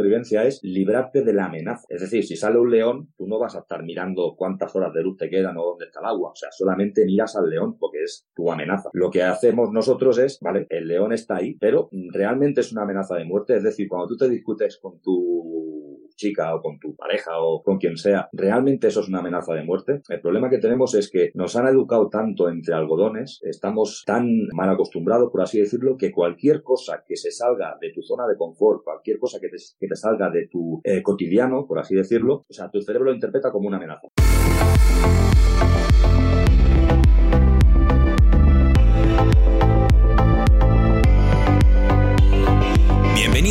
supervivencia es librarte de la amenaza. Es decir, si sale un león, tú no vas a estar mirando cuántas horas de luz te quedan o dónde está el agua. O sea, solamente miras al león porque es tu amenaza. Lo que hacemos nosotros es, vale, el león está ahí, pero realmente es una amenaza de muerte. Es decir, cuando tú te discutes con tu chica o con tu pareja o con quien sea, realmente eso es una amenaza de muerte. El problema que tenemos es que nos han educado tanto entre algodones, estamos tan mal acostumbrados, por así decirlo, que cualquier cosa que se salga de tu zona de confort, cualquier cosa que te, salga de tu eh, cotidiano, por así decirlo, o sea, tu cerebro lo interpreta como una amenaza.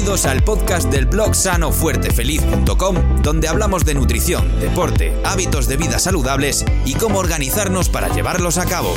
Bienvenidos al podcast del blog sanofuertefeliz.com, donde hablamos de nutrición, deporte, hábitos de vida saludables y cómo organizarnos para llevarlos a cabo.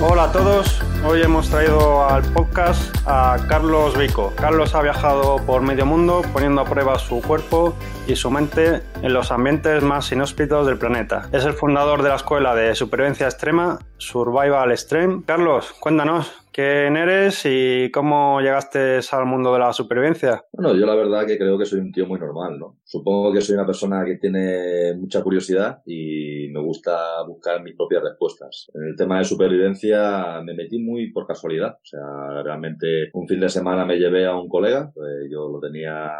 Hola a todos, hoy hemos traído al podcast a Carlos Vico. Carlos ha viajado por medio mundo poniendo a prueba su cuerpo y su mente en los ambientes más inhóspitos del planeta. Es el fundador de la escuela de supervivencia extrema Survival Extreme. Carlos, cuéntanos, ¿quién eres y cómo llegaste al mundo de la supervivencia? Bueno, yo la verdad que creo que soy un tío muy normal, ¿no? Supongo que soy una persona que tiene mucha curiosidad y me gusta buscar mis propias respuestas. En el tema de supervivencia me metí muy por casualidad. O sea, realmente un fin de semana me llevé a un colega, pues yo lo tenía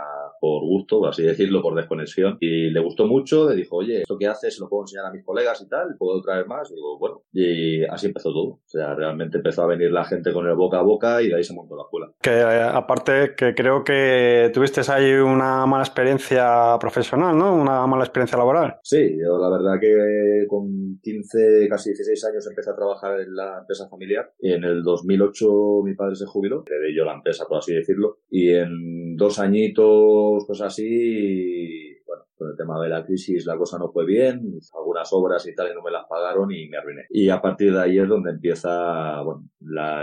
por gusto, por así decirlo, por desconexión, y le gustó mucho, le dijo, oye, ¿esto que haces lo puedo enseñar a mis colegas y tal? ¿Puedo traer más? Y digo, bueno, y así empezó todo. O sea, realmente empezó a venir la gente con el boca a boca y de ahí se montó la escuela. Que eh, aparte que creo que tuviste ahí una mala experiencia profesional, ¿no? Una mala experiencia laboral. Sí, yo la verdad que con 15, casi 16 años empecé a trabajar en la empresa familiar y en el 2008 mi padre se jubiló, le di yo la empresa, por así decirlo, y en dos añitos, cosas así, bueno, con el tema de la crisis la cosa no fue bien, algunas obras y tal y no me las pagaron y me arruiné. Y a partir de ahí es donde empieza, bueno,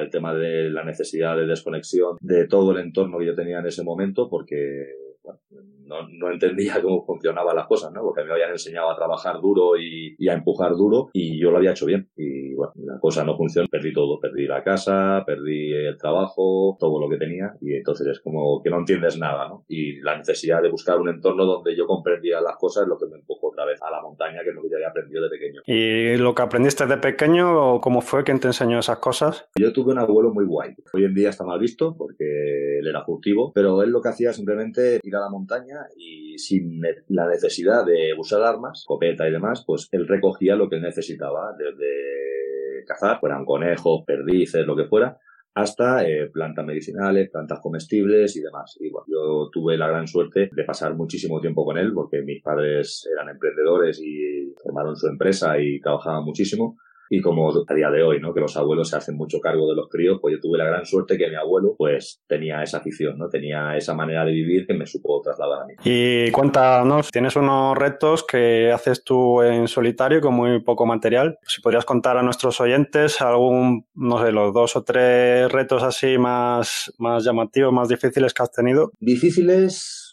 el tema de la necesidad de desconexión de todo el entorno que yo tenía en ese momento porque no, no, entendía cómo funcionaban las cosas, ¿no? Porque me habían enseñado a trabajar duro y, y, a empujar duro y yo lo había hecho bien. Y bueno, la cosa no funcionó, perdí todo, perdí la casa, perdí el trabajo, todo lo que tenía y entonces es como que no entiendes nada, ¿no? Y la necesidad de buscar un entorno donde yo comprendía las cosas es lo que me empujó otra vez a la montaña, que es lo que yo había aprendido de pequeño. ¿Y lo que aprendiste de pequeño, cómo fue? ¿Quién te enseñó esas cosas? Yo tuve un abuelo muy guay. Hoy en día está mal visto porque él era furtivo, pero él lo que hacía simplemente ir a la montaña y sin la necesidad de usar armas, copeta y demás, pues él recogía lo que necesitaba, desde cazar, fueran conejos, perdices, lo que fuera, hasta eh, plantas medicinales, plantas comestibles y demás. Y yo tuve la gran suerte de pasar muchísimo tiempo con él porque mis padres eran emprendedores y formaron su empresa y trabajaban muchísimo y como a día de hoy, ¿no? Que los abuelos se hacen mucho cargo de los críos, pues yo tuve la gran suerte que mi abuelo, pues, tenía esa afición, ¿no? Tenía esa manera de vivir que me supo trasladar a mí. Y cuéntanos, tienes unos retos que haces tú en solitario con muy poco material. Si podrías contar a nuestros oyentes algún, no sé, los dos o tres retos así más, más llamativos, más difíciles que has tenido. Difíciles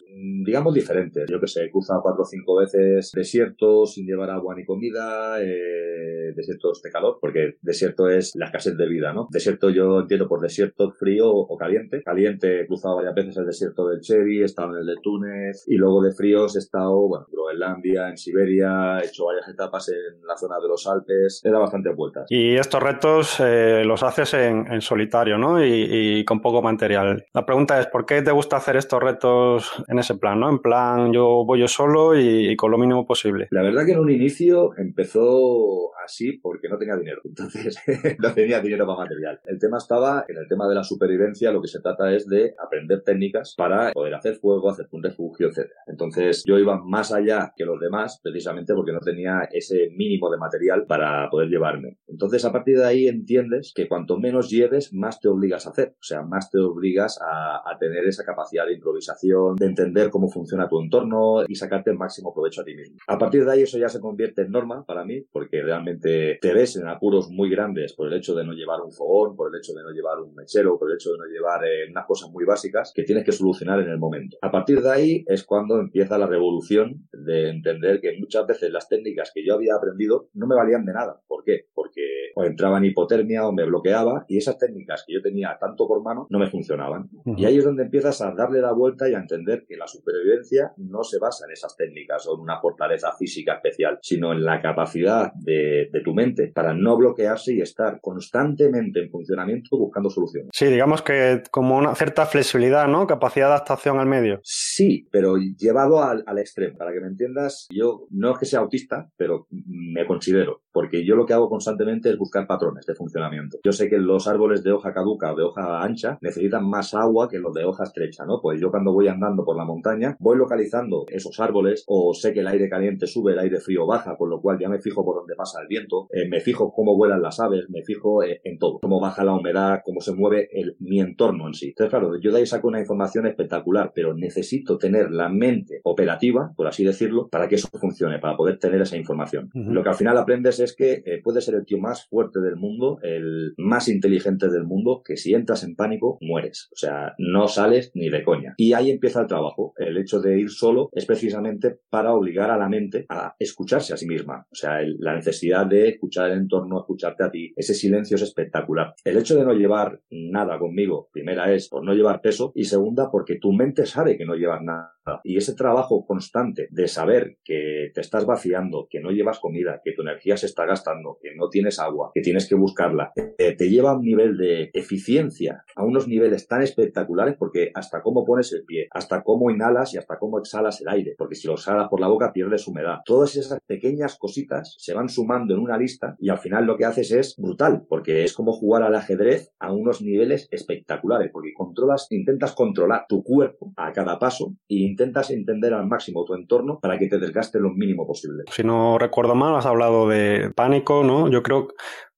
digamos, diferentes. Yo que sé, he cruzado cuatro o cinco veces desiertos sin llevar agua ni comida, eh, desiertos de calor, porque desierto es la escasez de vida, ¿no? Desierto yo entiendo por desierto frío o caliente. Caliente he cruzado varias veces el desierto del Chevy, he estado en el de Túnez, y luego de fríos he estado, bueno, en Groenlandia, en Siberia, he hecho varias etapas en la zona de los Alpes, he dado bastantes vueltas. Y estos retos eh, los haces en, solitario, ¿no? Y, y, con poco material. La pregunta es, ¿por qué te gusta hacer estos retos en ese plan, ¿no? En plan, yo voy yo solo y, con lo mínimo posible. La verdad que en un inicio empezó así porque no tenía dinero, entonces no tenía dinero para material. El tema estaba, en el tema de la supervivencia, lo que se trata es de aprender técnicas para poder hacer fuego, hacer un refugio, etc. Entonces yo iba más allá que los demás, precisamente porque no tenía ese mínimo de material para poder llevarme. Entonces a partir de ahí entiendes que cuanto menos lleves, más te obligas a hacer. O sea, más te obligas a, a tener esa capacidad de improvisación, de entender cómo funciona tu entorno y sacarte el máximo provecho a ti mismo. A partir de ahí eso ya se convierte en norma para mí, porque realmente te ves en apuros muy grandes por el hecho de no llevar un fogón, por el hecho de no llevar un mechero, por el hecho de no llevar eh, unas cosas muy básicas que tienes que solucionar en el momento. A partir de ahí es cuando empieza la revolución de entender que muchas veces las técnicas que yo había aprendido no me valían de nada. ¿Por qué? Porque o entraba en hipotermia o me bloqueaba y esas técnicas que yo tenía tanto por mano no me funcionaban. Y ahí es donde empiezas a darle la vuelta y a entender que la supervivencia no se basa en esas técnicas o en una fortaleza física especial, sino en la capacidad de, de tu mente para no bloquearse y estar constantemente en funcionamiento buscando soluciones. Sí, digamos que como una cierta flexibilidad, ¿no? Capacidad de adaptación al medio. Sí, pero llevado al, al extremo. Para que me entiendas, yo no es que sea autista, pero me considero, porque yo lo que hago constantemente es buscar patrones de funcionamiento. Yo sé que los árboles de hoja caduca o de hoja ancha necesitan más agua que los de hoja estrecha, ¿no? Pues yo cuando voy andando por la montaña voy localizando esos árboles o sé que el aire caliente sube, el aire frío baja, con lo cual ya me fijo por dónde pasa el viento, eh, me fijo cómo vuelan las aves, me fijo eh, en todo, cómo baja la humedad, cómo se mueve el, mi entorno en sí. Entonces, claro, yo de ahí saco una información espectacular, pero necesito tener la mente operativa, por así decirlo, para que eso funcione, para poder tener esa información. Lo que al final aprendes es que eh, puedes ser el tío más fuerte del mundo, el más inteligente del mundo, que si entras en pánico, mueres. O sea, no sales ni de coña. Y ahí empieza el trabajo. El hecho de ir solo es precisamente para obligar a la mente a escucharse a sí misma. O sea, el- la necesidad de escuchar el entorno, escucharte a ti. Ese silencio es espectacular. El hecho de no llevar nada conmigo, primera es por no llevar peso y segunda porque tu mente sabe que no llevas nada. Y ese trabajo constante de saber que te estás vaciando, que no llevas comida, que tu energía se está gastando, que no tienes agua, que tienes que buscarla, eh, te lleva a un nivel de eficiencia, a unos niveles tan espectaculares porque hasta cómo pones el pie, hasta cómo inhalas y hasta cómo exhalas el aire, porque si lo exhalas por la boca pierdes humedad. Todas esas pequeñas cositas se van sumando en una lista y al final lo que haces es brutal, porque es como jugar al ajedrez a unos niveles espectaculares, porque controlas, intentas controlar tu cuerpo a cada paso e intentas entender al máximo tu entorno para que te desgaste lo mínimo posible. Si no recuerdo mal, has hablado de pánico, ¿no? Yo creo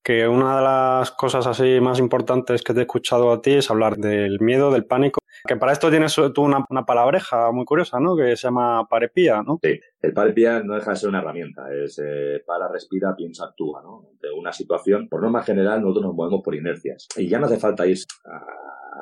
que una de las cosas así más importantes que te he escuchado a ti es hablar del miedo, del pánico. Que para esto tienes tú una, una palabreja muy curiosa, ¿no? Que se llama parepía, ¿no? Sí, el parepía no deja de ser una herramienta, es eh, para, respira, piensa, actúa, ¿no? Ante una situación, por norma general, nosotros nos movemos por inercias. Y ya no hace falta ir a,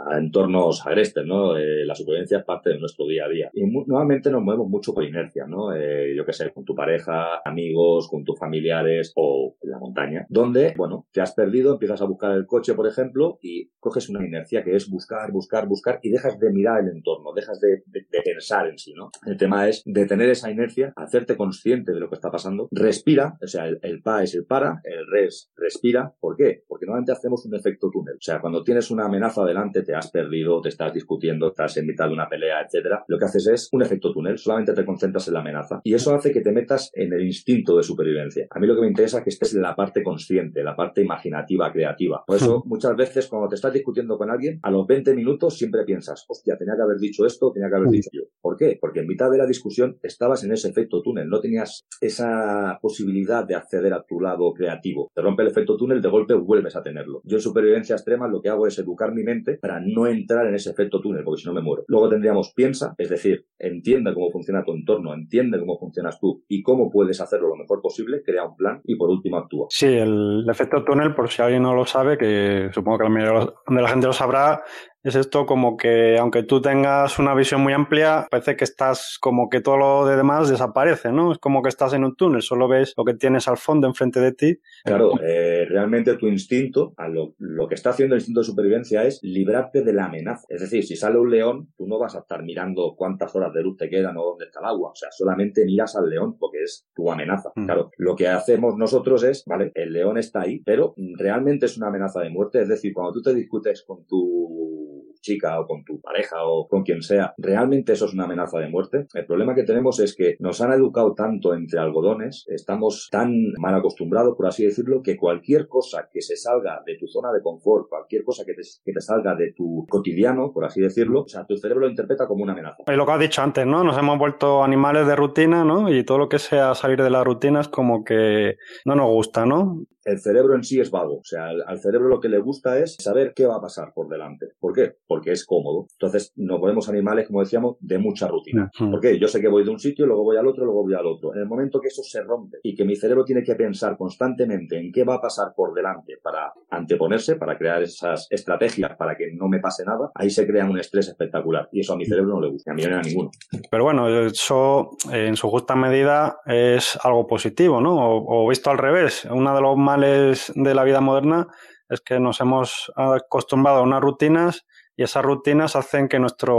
a entornos agrestes, ¿no? Eh, la supervivencia es parte de nuestro día a día. Y normalmente nos movemos mucho por inercia, ¿no? Eh, yo qué sé, con tu pareja, amigos, con tus familiares o en la montaña, donde, bueno, te has perdido, empiezas a buscar el coche, por ejemplo, y coges una inercia que es buscar, buscar, buscar y dejas de mirar el entorno, dejas de, pensar en sí, ¿no? El tema es detener esa inercia, hacerte consciente de lo que está pasando, respira, o sea, el, el pa es el para, el res respira. ¿Por qué? Porque normalmente hacemos un efecto túnel. O sea, cuando tienes una amenaza delante, te has perdido, te estás discutiendo, estás en mitad de una pelea, etcétera, lo que haces es un efecto túnel, solamente te concentras en la amenaza. Y eso hace que te metas en el instinto de supervivencia. A mí lo que me interesa es que estés en la parte consciente, la parte imaginativa, creativa. Por eso, muchas veces cuando te estás discutiendo con alguien, a los 20 minutos siempre piensas, hostia, tenía que haber dicho esto, tenía que haber dicho yo. ¿Por qué? Porque en mitad de la discusión estabas en ese efecto túnel, no tenías esa posibilidad de acceder a tu lado creativo. Te rompe el efecto túnel, de golpe vuelves a tenerlo. Yo en supervivencia extrema lo que hago es educar mi mente para no entrar en ese efecto túnel, porque si no me muero. Luego tendríamos piensa, es decir, entiende cómo funciona tu entorno, entiende cómo funcionas tú y cómo puedes hacerlo lo mejor posible, crea un plan y por último actúa. Sí, el efecto túnel, por si alguien no lo sabe, que supongo que la mayoría de la gente lo sabrá, es esto como que aunque tú tengas una visión muy amplia, parece que estás como que todo lo de demás desaparece, ¿no? Es como que estás en un túnel, solo ves lo que tienes al fondo enfrente de ti. Claro, eh, realmente tu instinto, a lo, lo que está haciendo el instinto de supervivencia es librarte de la amenaza. Es decir, si sale un león, tú no vas a estar mirando cuántas horas de luz te quedan o dónde está el agua. O sea, solamente miras al león porque es tu amenaza. Mm. Claro, lo que hacemos nosotros es, vale, el león está ahí, pero realmente es una amenaza de muerte. Es decir, cuando tú te discutes con tu chica o con tu pareja o con quien sea, realmente eso es una amenaza de muerte. El problema que tenemos es que nos han educado tanto entre algodones, estamos tan mal acostumbrados, por así decirlo, que cualquier cosa que se salga de tu zona de confort, cualquier cosa que te, que te salga de tu cotidiano, por así decirlo, o sea, tu cerebro lo interpreta como una amenaza. Y lo que has dicho antes, ¿no? Nos hemos vuelto animales de rutina, ¿no? Y todo lo que sea salir de la rutina es como que no nos gusta, ¿no? El cerebro en sí es vago, o sea, al, al cerebro lo que le gusta es saber qué va a pasar por delante. ¿Por qué? Porque es cómodo. Entonces nos volvemos animales, como decíamos, de mucha rutina. Ujú. Porque yo sé que voy de un sitio, luego voy al otro, luego voy al otro. En el momento que eso se rompe y que mi cerebro tiene que pensar constantemente en qué va a pasar por delante para anteponerse, para crear esas estrategias para que no me pase nada, ahí se crea un estrés espectacular. Y eso a mi cerebro no le gusta, a mí no a ninguno. Pero bueno, eso eh, en su justa medida es algo positivo, ¿no? O, o visto al revés, uno de los de la vida moderna es que nos hemos acostumbrado a unas rutinas y esas rutinas hacen que nuestra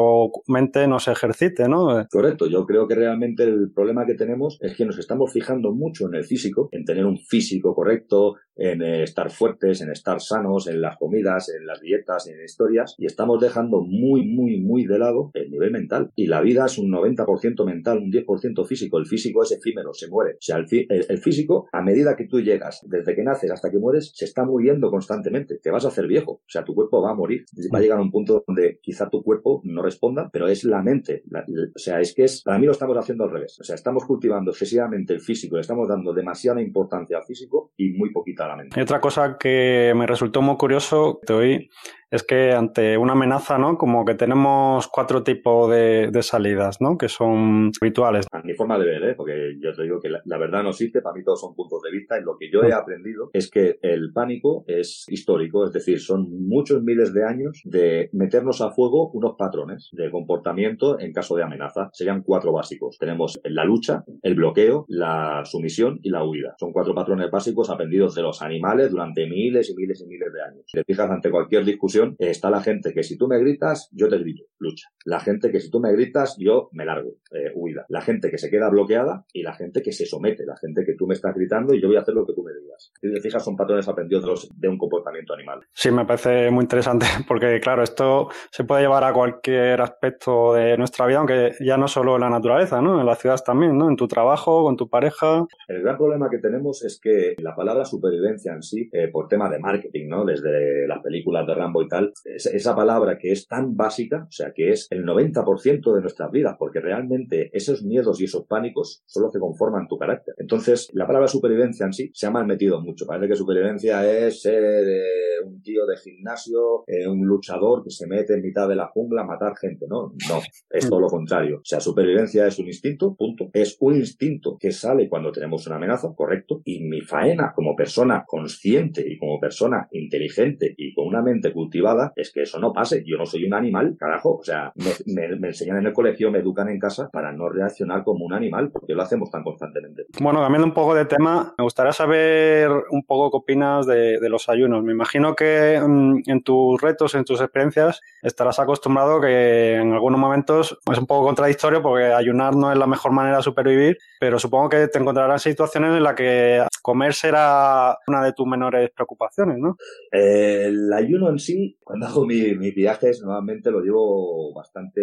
mente no se ejercite, ¿no? Correcto, yo creo que realmente el problema que tenemos es que nos estamos fijando mucho en el físico, en tener un físico correcto, en eh, estar fuertes, en estar sanos, en las comidas, en las dietas, en historias, y estamos dejando muy, muy, muy de lado el nivel mental. Y la vida es un 90% mental, un 10% físico. El físico es efímero, se muere. O sea, el, el, físico, a medida que tú llegas, desde que naces hasta que mueres, se está muriendo constantemente. Te vas a hacer viejo. O sea, tu cuerpo va a morir. Va a llegar a un punto donde quizá tu cuerpo no responda, pero es la mente. o sea, es que es, para mí lo estamos haciendo al revés. O sea, estamos cultivando excesivamente el físico, le estamos dando demasiada importancia al físico y muy poquita y otra cosa que me resultó muy curioso, te oí, es que ante una amenaza, ¿no? Como que tenemos cuatro tipos de, salidas, ¿no? Que son habituales. A mi forma de ver, ¿eh? Porque yo te digo que la, verdad no existe, para mí todos son puntos de vista y lo que yo he aprendido es que el pánico es histórico, es decir, son muchos miles de años de meternos a fuego unos patrones de comportamiento en caso de amenaza. Serían cuatro básicos. Tenemos la lucha, el bloqueo, la sumisión y la huida. Son cuatro patrones básicos aprendidos de los animales durante miles y miles y miles de años. Te fijas ante cualquier discusión está la gente que si tú me gritas, yo te grito, lucha. La gente que si tú me gritas, yo me largo, eh, huida. La gente que se queda bloqueada y la gente que se somete, la gente que tú me estás gritando y yo voy a hacer lo que tú me digas. Si te fijas, son patrones aprendidos de, un comportamiento animal. Sí, me parece muy interesante porque, claro, esto se puede llevar a cualquier aspecto de nuestra vida, aunque ya no solo en la naturaleza, ¿no? En la ciudad también, ¿no? En tu trabajo, con tu pareja. El gran problema que tenemos es que la palabra supervivencia en sí, eh, por tema de marketing, ¿no? Desde las películas de Rambo y esa palabra que es tan básica, o sea, que es el 90% de nuestras vidas, porque realmente esos miedos y esos pánicos son los que conforman tu carácter. Entonces, la palabra supervivencia en sí se ha mal metido mucho. Parece que supervivencia es ser eh, un tío de gimnasio, eh, un luchador que se mete en mitad de la jungla a matar gente, ¿no? No, es todo lo contrario. O sea, supervivencia es un instinto, punto. Es un instinto que sale cuando tenemos una amenaza, correcto. Y mi faena como persona consciente y como persona inteligente y con una mente cultivada es que eso no pase. Yo no soy un animal, carajo. O sea, me, enseñan en el colegio, me educan en casa para no reaccionar como un animal, porque lo hacemos tan constantemente. Bueno, cambiando un poco de tema, me gustaría saber un poco qué opinas de, los ayunos. Me imagino que mm, en tus retos, en tus experiencias, estarás acostumbrado que en algunos momentos es un poco contradictorio porque ayunar no es la mejor manera de supervivir, pero supongo que te encontrarás situaciones en las que comer será una de tus menores preocupaciones, ¿no? el ayuno en sí cuando hago mis viajes, normalmente lo llevo bastante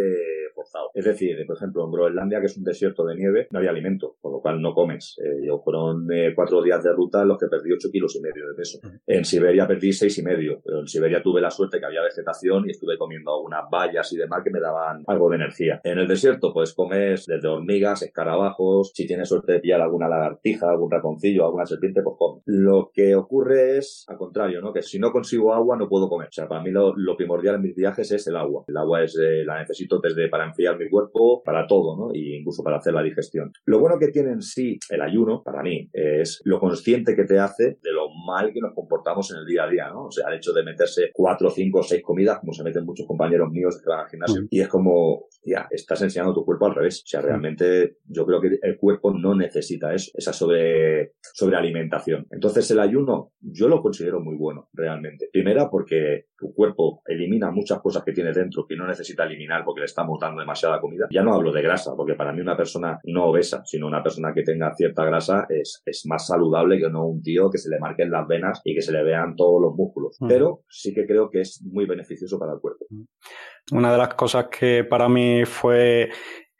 forzado. Es decir, por ejemplo, en Groenlandia, que es un desierto de nieve, no había alimento, por lo cual no comes. Eh, yo fueron eh, cuatro días de ruta en los que perdí ocho kilos y medio de peso. En Siberia perdí seis y medio, pero en Siberia tuve la suerte que había vegetación y estuve comiendo algunas bayas y demás que me daban algo de energía. En el desierto, pues comes desde hormigas, escarabajos, si tienes suerte de pillar alguna lagartija, algún ratoncillo, alguna serpiente, pues comes. Lo que ocurre es, al contrario, ¿no? Que si no consigo agua, no puedo comer. O sea, para mí lo, primordial en mis viajes es el agua. El agua es, eh, la necesito desde para enfriar mi cuerpo, para todo, ¿no? Y incluso para hacer la digestión. Lo bueno que tiene en sí el ayuno, para mí, es lo consciente que te hace de lo mal que nos comportamos en el día a día, ¿no? O sea, el hecho de meterse cuatro, cinco, seis comidas, como se meten muchos compañeros míos que van al gimnasio, y es como, ya, estás enseñando tu cuerpo al revés. O sea, realmente yo creo que el cuerpo no necesita eso, esa sobre, sobrealimentación. Entonces el ayuno yo lo considero muy bueno, realmente. Primera porque tu cuerpo elimina muchas cosas que tiene dentro que no necesita eliminar porque le estamos dando demasiada comida. Ya no hablo de grasa, porque para mí una persona no obesa, sino una persona que tenga cierta grasa es, es más saludable que no un tío que se le marquen las venas y que se le vean todos los músculos. Mm. Pero sí que creo que es muy beneficioso para el cuerpo. Una de las cosas que para mí fue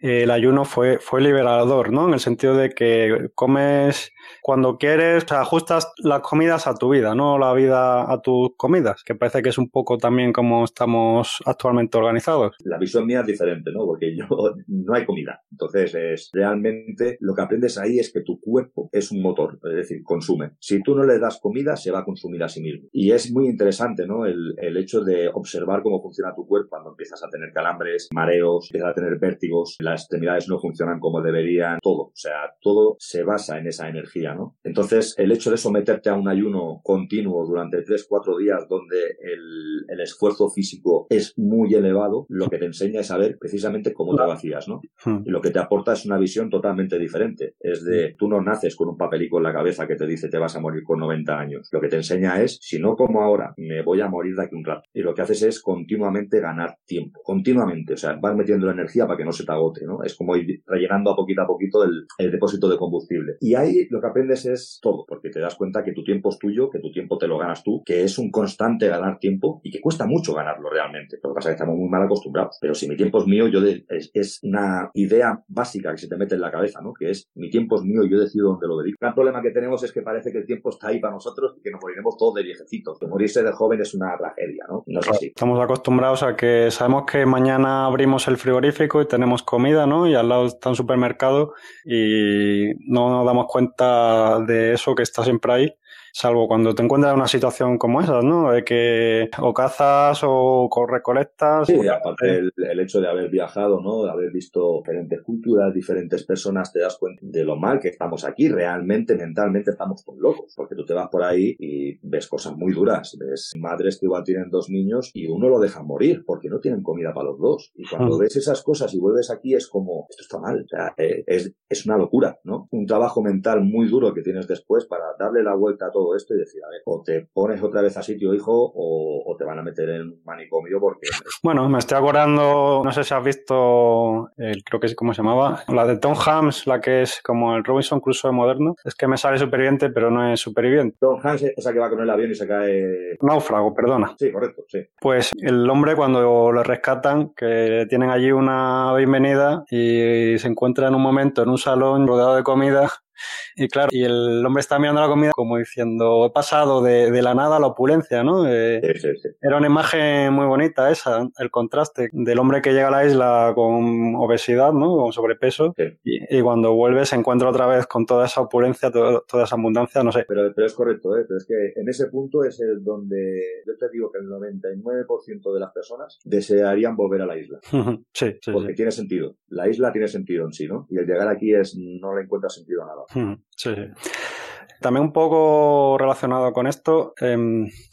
el ayuno fue, fue liberador, ¿no? En el sentido de que comes cuando quieres, o ajustas las comidas a tu vida, no la vida a tus comidas, que parece que es un poco también como estamos actualmente organizados. La visión mía es diferente, ¿no? Porque yo no hay comida. Entonces, es realmente lo que aprendes ahí es que tu cuerpo es un motor, es decir, consume. Si tú no le das comida, se va a consumir a sí mismo. Y es muy interesante, ¿no? El, el hecho de observar cómo funciona tu cuerpo cuando empiezas a tener calambres, mareos, empiezas a tener vértigos, las extremidades no funcionan como deberían, todo. O sea, todo se basa en esa energía, ¿no? Entonces, el hecho de someterte a un ayuno continuo durante 3-4 días donde el, el, esfuerzo físico es muy elevado, lo que te enseña es saber precisamente cómo te vacías, ¿no? Hmm. Y lo que que te aporta es una visión totalmente diferente. Es de, tú no naces con un papelico en la cabeza que te dice te vas a morir con 90 años. Lo que te enseña es, si no como ahora, me voy a morir de aquí un rato. Y lo que haces es continuamente ganar tiempo. Continuamente. O sea, vas metiendo la energía para que no se te agote, ¿no? Es como ir rellenando a poquito a poquito el, el depósito de combustible. Y ahí lo que aprendes es todo, porque te das cuenta que tu tiempo es tuyo, que tu tiempo te lo ganas tú, que es un constante ganar tiempo y que cuesta mucho ganarlo realmente. Lo que pasa es que estamos muy mal acostumbrados. Pero si mi tiempo es mío, yo es, es, una idea básica que se te mete en la cabeza, ¿no? Que es mi tiempo es mío yo decido dónde lo dedico. El gran problema que tenemos es que parece que el tiempo está ahí para nosotros y que nos moriremos todos de viejecitos. Que morirse de joven es una tragedia, ¿no? No es así. Estamos acostumbrados a que sabemos que mañana abrimos el frigorífico y tenemos comida, ¿no? Y al lado está un supermercado y no nos damos cuenta de eso que está siempre ahí salvo cuando te encuentras en una situación como esa, ¿no? De que o cazas o recolectas. Sí, aparte el, hecho de haber viajado, ¿no? De haber visto diferentes culturas, diferentes personas, te das cuenta de lo mal que estamos aquí. Realmente, mentalmente, estamos todos locos. Porque tú te vas por ahí y ves cosas muy duras. Ves madres que igual tienen dos niños y uno lo deja morir porque no tienen comida para los dos. Y cuando ves esas cosas y vuelves aquí es como, esto está mal. O sea, eh, es, es una locura, ¿no? Un trabajo mental muy duro que tienes después para darle la vuelta a todo todo esto y decir, a ver, o te pones otra vez a sitio, hijo, o, te van a meter en un manicomio porque... Bueno, me estoy acordando, no sé si has visto, el, creo que es como se llamaba, la de Tom Hanks, la que es como el Robinson Crusoe moderno. Es que me sale superviviente, pero no es superviviente. Tom Hanks es esa que va con el avión y se cae... Náufrago, perdona. Sí, correcto, sí. Pues el hombre cuando lo rescatan, que tienen allí una bienvenida y se encuentra en un momento en un salón rodeado de comida y claro, y el hombre está mirando la comida como diciendo, he pasado de, de la nada a la opulencia, ¿no? Eh, sí, sí, sí. Era una imagen muy bonita esa, el contraste del hombre que llega a la isla con obesidad, ¿no? Con sobrepeso. Y, y, cuando vuelve se encuentra otra vez con toda esa opulencia, toda, toda esa abundancia, no sé. Pero, pero, es correcto, ¿eh? Pero es que en ese punto es el donde yo te digo que el 99% de las personas desearían volver a la isla. sí, sí. Porque tiene sentido. La isla tiene sentido en sí, ¿no? Y el llegar aquí es, no le encuentra sentido a nada. Sí, También un poco relacionado con esto, eh,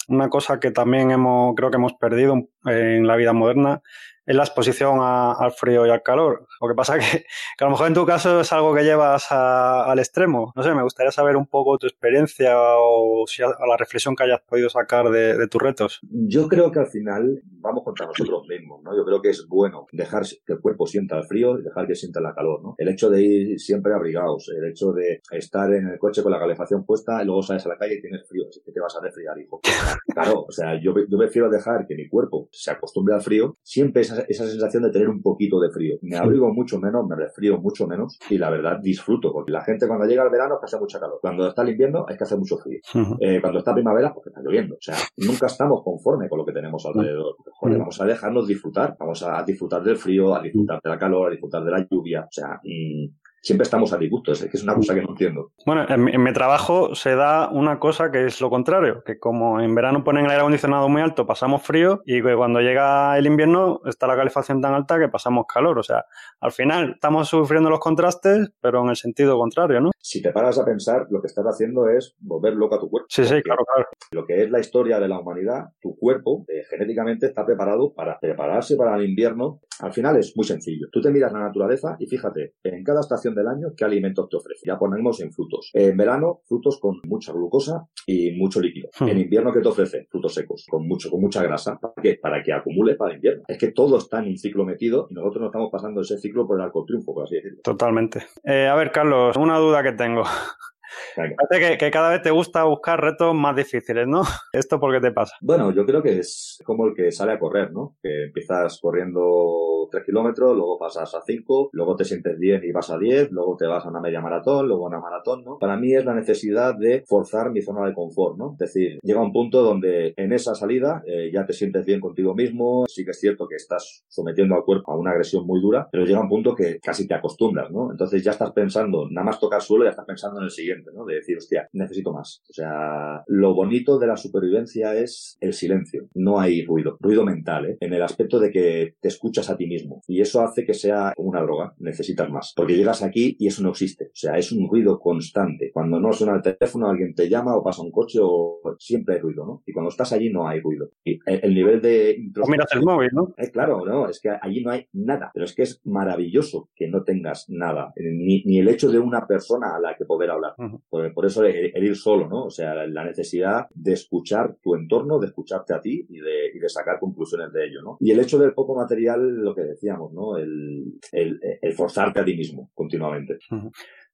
una cosa que también hemos, creo que hemos perdido en la vida moderna es la exposición al frío y al calor. Lo que pasa que, que a lo mejor en tu caso es algo que llevas al extremo. No sé, me gustaría saber un poco tu experiencia o si a, la reflexión que hayas podido sacar de, tus retos. Yo creo que al final vamos contra nosotros mismos, ¿no? Yo creo que es bueno dejar que el cuerpo sienta el frío y dejar que sienta la calor, ¿no? El hecho de ir siempre abrigados, el hecho de estar en el coche con la calefacción puesta y luego sales a la calle y tienes frío, así que te vas a resfriar, hijo. Claro, o sea, yo, yo prefiero dejar que mi cuerpo se acostumbre al frío, siempre esa, esa sensación de tener un poquito de frío. Me abrigo mucho menos, me resfrío mucho menos y la verdad disfruto, porque la gente cuando llega el verano es que hace mucha calor. Cuando está el invierno es que hace mucho frío. Eh, cuando está primavera, pues está lloviendo. O sea, nunca estamos conformes con lo que tenemos alrededor. Joder, vamos a dejarnos disfrutar, vamos a disfrutar del frío, a disfrutar de la calor, a disfrutar de la lluvia. O sea, mmm, siempre estamos a disgusto, es que es una cosa que no entiendo. Bueno, en mi, en mi, trabajo se da una cosa que es lo contrario, que como en verano ponen el aire acondicionado muy alto, pasamos frío y que cuando llega el invierno está la calefacción tan alta que pasamos calor. O sea, al final estamos sufriendo los contrastes, pero en el sentido contrario, ¿no? Si te paras a pensar, lo que estás haciendo es volver loco a tu cuerpo. Sí, sí, claro, claro. Lo que es la historia de la humanidad, tu cuerpo eh, genéticamente está preparado para prepararse para el invierno. Al final es muy sencillo. Tú te miras la naturaleza y fíjate, en cada estación del año qué alimentos te ofrece. Ya ponemos en frutos. En verano, frutos con mucha glucosa y mucho líquido. Hmm. En invierno, ¿qué te ofrece? Frutos secos, con mucho, con mucha grasa. ¿Para qué? Para que acumule para el invierno. Es que todo está en un ciclo metido y nosotros nos estamos pasando ese ciclo por el arco triunfo, por así decirlo. Totalmente. Eh, a ver, Carlos, una duda que tengo. Parece que, que, cada vez te gusta buscar retos más difíciles, ¿no? ¿Esto por qué te pasa? Bueno, yo creo que es como el que sale a correr, ¿no? Que empiezas corriendo 3 kilómetros, luego pasas a 5, luego te sientes 10 y vas a 10, luego te vas a una media maratón, luego a una maratón, ¿no? Para mí es la necesidad de forzar mi zona de confort, ¿no? Es decir, llega un punto donde en esa salida eh, ya te sientes bien contigo mismo, sí que es cierto que estás sometiendo al cuerpo a una agresión muy dura, pero llega un punto que casi te acostumbras, ¿no? Entonces ya estás pensando, nada más tocar suelo, ya estás pensando en el siguiente ¿no? De decir, hostia, necesito más. O sea, lo bonito de la supervivencia es el silencio. No hay ruido. Ruido mental, ¿eh? En el aspecto de que te escuchas a ti mismo. Y eso hace que sea una droga. Necesitas más. Porque llegas aquí y eso no existe. O sea, es un ruido constante. Cuando no suena el teléfono, alguien te llama o pasa un coche o siempre hay ruido, ¿no? Y cuando estás allí no hay ruido. Y el, nivel de... O miras el móvil, ¿no? Eh, claro, no, es que allí no hay nada. Pero es que es maravilloso que no tengas nada. Ni, ni el hecho de una persona a la que poder hablar. por, eso el, ir solo, ¿no? O sea, la necesidad de escuchar tu entorno, de escucharte a ti y de, y de sacar conclusiones de ello, ¿no? Y el hecho del poco material, lo que decíamos, ¿no? El, el, el forzarte a ti mismo continuamente.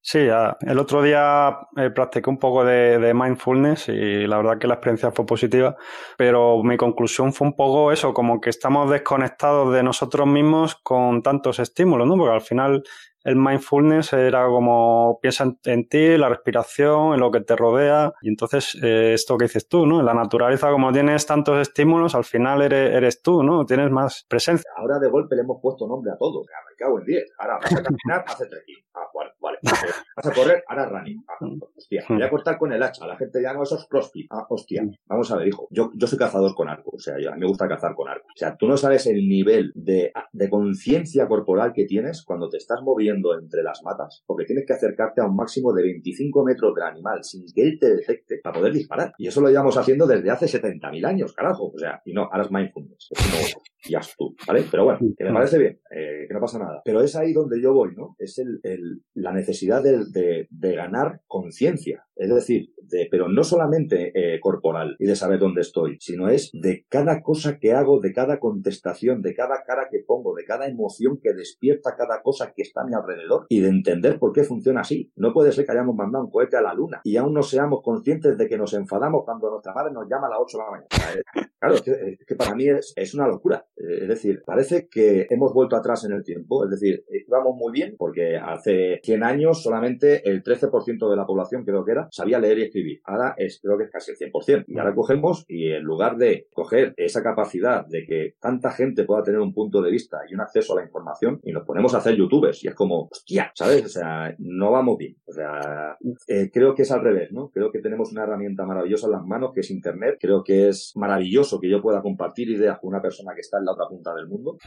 Sí, el otro día eh, practiqué un poco de, mindfulness y la verdad que la experiencia fue positiva, pero mi conclusión fue un poco eso, como que estamos desconectados de nosotros mismos con tantos estímulos, ¿no? Porque al final el mindfulness era como piensa en, ti, la respiración, en lo que te rodea. Y entonces, eh, esto que dices tú, ¿no? En la naturaleza, como tienes tantos estímulos, al final eres, eres tú, ¿no? Tienes más presencia. Ahora de golpe le hemos puesto nombre a todo. Me cago en 10. Ahora vas a caminar, hace trekking. Ah, vale, vale. Vas a correr, ahora running. Ah, hostia. Voy a cortar con el hacha. La gente llama esos crossfit. Ah, hostia. Vamos a ver, hijo. Yo, yo soy cazador con arco. O sea, yo, a mí me gusta cazar con arco. O sea, tú no sabes el nivel de, de conciencia corporal que tienes cuando te estás moviendo entre las matas, porque tienes que acercarte a un máximo de 25 metros del animal sin que él te detecte para poder disparar. Y eso lo llevamos haciendo desde hace 70.000 años, carajo. O sea, y no, ahora es mindfulness. Es como, ya tú, ¿vale? Pero bueno, que me parece bien, eh, que no pasa nada. Pero es ahí donde yo voy, ¿no? Es el, el la necesidad de, de, de ganar conciencia. Es decir, de, pero no solamente eh, corporal y de saber dónde estoy, sino es de cada cosa que hago, de cada contestación, de cada cara que pongo, de cada emoción que despierta cada cosa que está a mi alrededor y de entender por qué funciona así. No puede ser que hayamos mandado un cohete a la luna y aún no seamos conscientes de que nos enfadamos cuando nuestra madre nos llama a las 8 de la mañana. Claro, es que, para mí es, es, una locura. Eh, es decir, parece que hemos vuelto atrás en el tiempo. Es decir, íbamos muy bien porque hace 100 años solamente el 13% de la población, creo que era, sabía leer y escribir. Ahora es, creo que es casi el 100%. Y ahora cogemos y en lugar de coger esa capacidad de que tanta gente pueda tener un punto de vista y un acceso a la información y nos ponemos a hacer youtubers y es como, hostia, ¿sabes? O sea, no vamos bien. O sea, eh, creo que es al revés, ¿no? Creo que tenemos una herramienta maravillosa en las manos que es Internet. Creo que es maravilloso que yo pueda compartir ideas con una persona que está en la otra punta del mundo.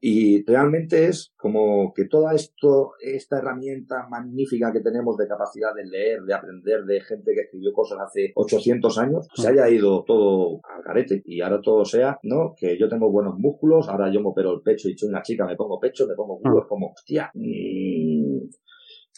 Y realmente es como que toda esto, esta herramienta magnífica que tenemos de capacidad de leer, de aprender de gente que escribió cosas hace 800 años, se haya ido todo al carete y ahora todo sea, ¿no? Que yo tengo buenos músculos, ahora yo me opero el pecho y soy una chica, me pongo pecho, me pongo culo, como, hostia,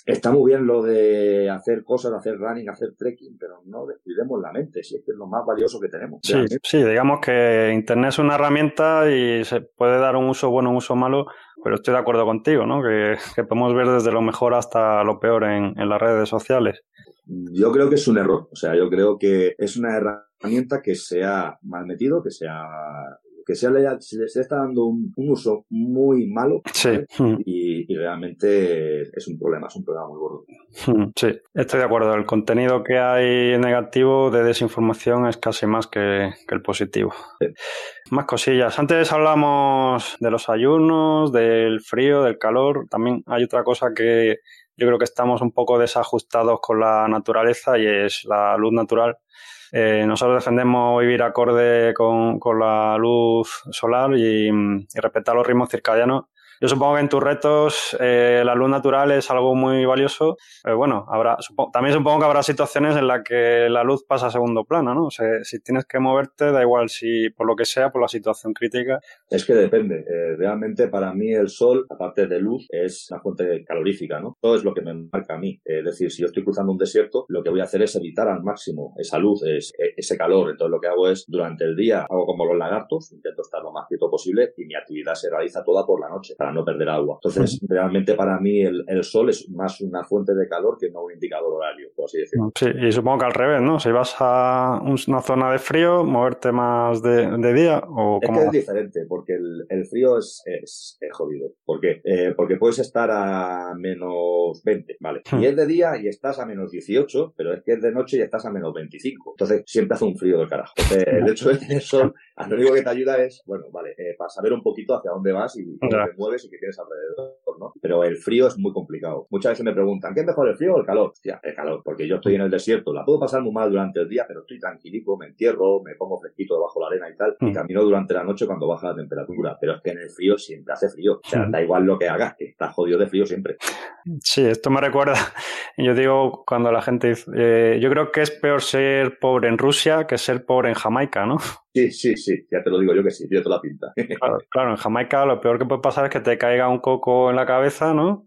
Está muy bien lo de hacer cosas, hacer running, hacer trekking, pero no descuidemos la mente, si es que es lo más valioso que tenemos. Sí, sí, digamos que Internet es una herramienta y se puede dar un uso bueno, un uso malo, pero estoy de acuerdo contigo, ¿no? Que, podemos ver desde lo mejor hasta lo peor en, en las redes sociales. Yo creo que es un error, o sea, yo creo que es una herramienta que se ha mal metido, que se ha que se le, se está dando un, uso muy malo sí. y, realmente es un problema, es un problema muy gordo. Sí, estoy de acuerdo. El contenido que hay negativo de desinformación es casi más que, el positivo. Más cosillas. Antes hablamos de los ayunos, del frío, del calor. También hay otra cosa que yo creo que estamos un poco desajustados con la naturaleza y es la luz natural eh, nosotros defendemos vivir acorde con, con la luz solar y, y respetar los ritmos circadianos yo supongo que en tus retos eh, la luz natural es algo muy valioso. Pero bueno, habrá, también supongo que habrá situaciones en las que la luz pasa a segundo plano, ¿no? O sea, si tienes que moverte, da igual si por lo que sea, por la situación crítica. Es que depende. Eh, realmente para mí el sol, aparte de luz, es una fuente calorífica, ¿no? Todo es lo que me marca a mí. es decir, si yo estoy cruzando un desierto, lo que voy a hacer es evitar al máximo esa luz, es, e, ese calor. Entonces lo que hago es, durante el día, hago como los lagartos, intento estar lo más quieto posible y mi actividad se realiza toda por la noche no perder agua. Entonces, realmente para mí el, sol es más una fuente de calor que no un indicador horario, por así decirlo. Sí, y supongo que al revés, ¿no? Si vas a una zona de frío, moverte más de, día o... Es que es diferente, porque el, frío es, es, jodido. ¿Por qué? Eh, porque puedes estar a menos 20, ¿vale? Y es de día y estás a menos 18, pero es que es de noche y estás a menos 25. Entonces, siempre hace un frío del carajo. el hecho de tener sol lo único que te ayuda es, bueno, vale, eh, para saber un poquito hacia dónde vas y cómo te mueves y qué tienes alrededor, ¿no? Pero el frío es muy complicado. Muchas veces me preguntan, ¿qué es mejor el frío o el calor? Hostia, el calor, porque yo estoy en el desierto, la puedo pasar muy mal durante el día, pero estoy tranquilico, me entierro, me pongo fresquito debajo de la arena y tal, y mm. camino durante la noche cuando baja la temperatura. Pero es que en el frío siempre hace frío. O sea, mm. da igual lo que hagas, que estás jodido de frío siempre. Sí, esto me recuerda, yo digo cuando la gente dice, eh, yo creo que es peor ser pobre en Rusia que ser pobre en Jamaica, ¿no? Sí, sí, sí, ya te lo digo yo que sí, tiene toda la pinta. Claro, en Jamaica lo peor que puede pasar es que te caiga un coco en la cabeza, ¿no?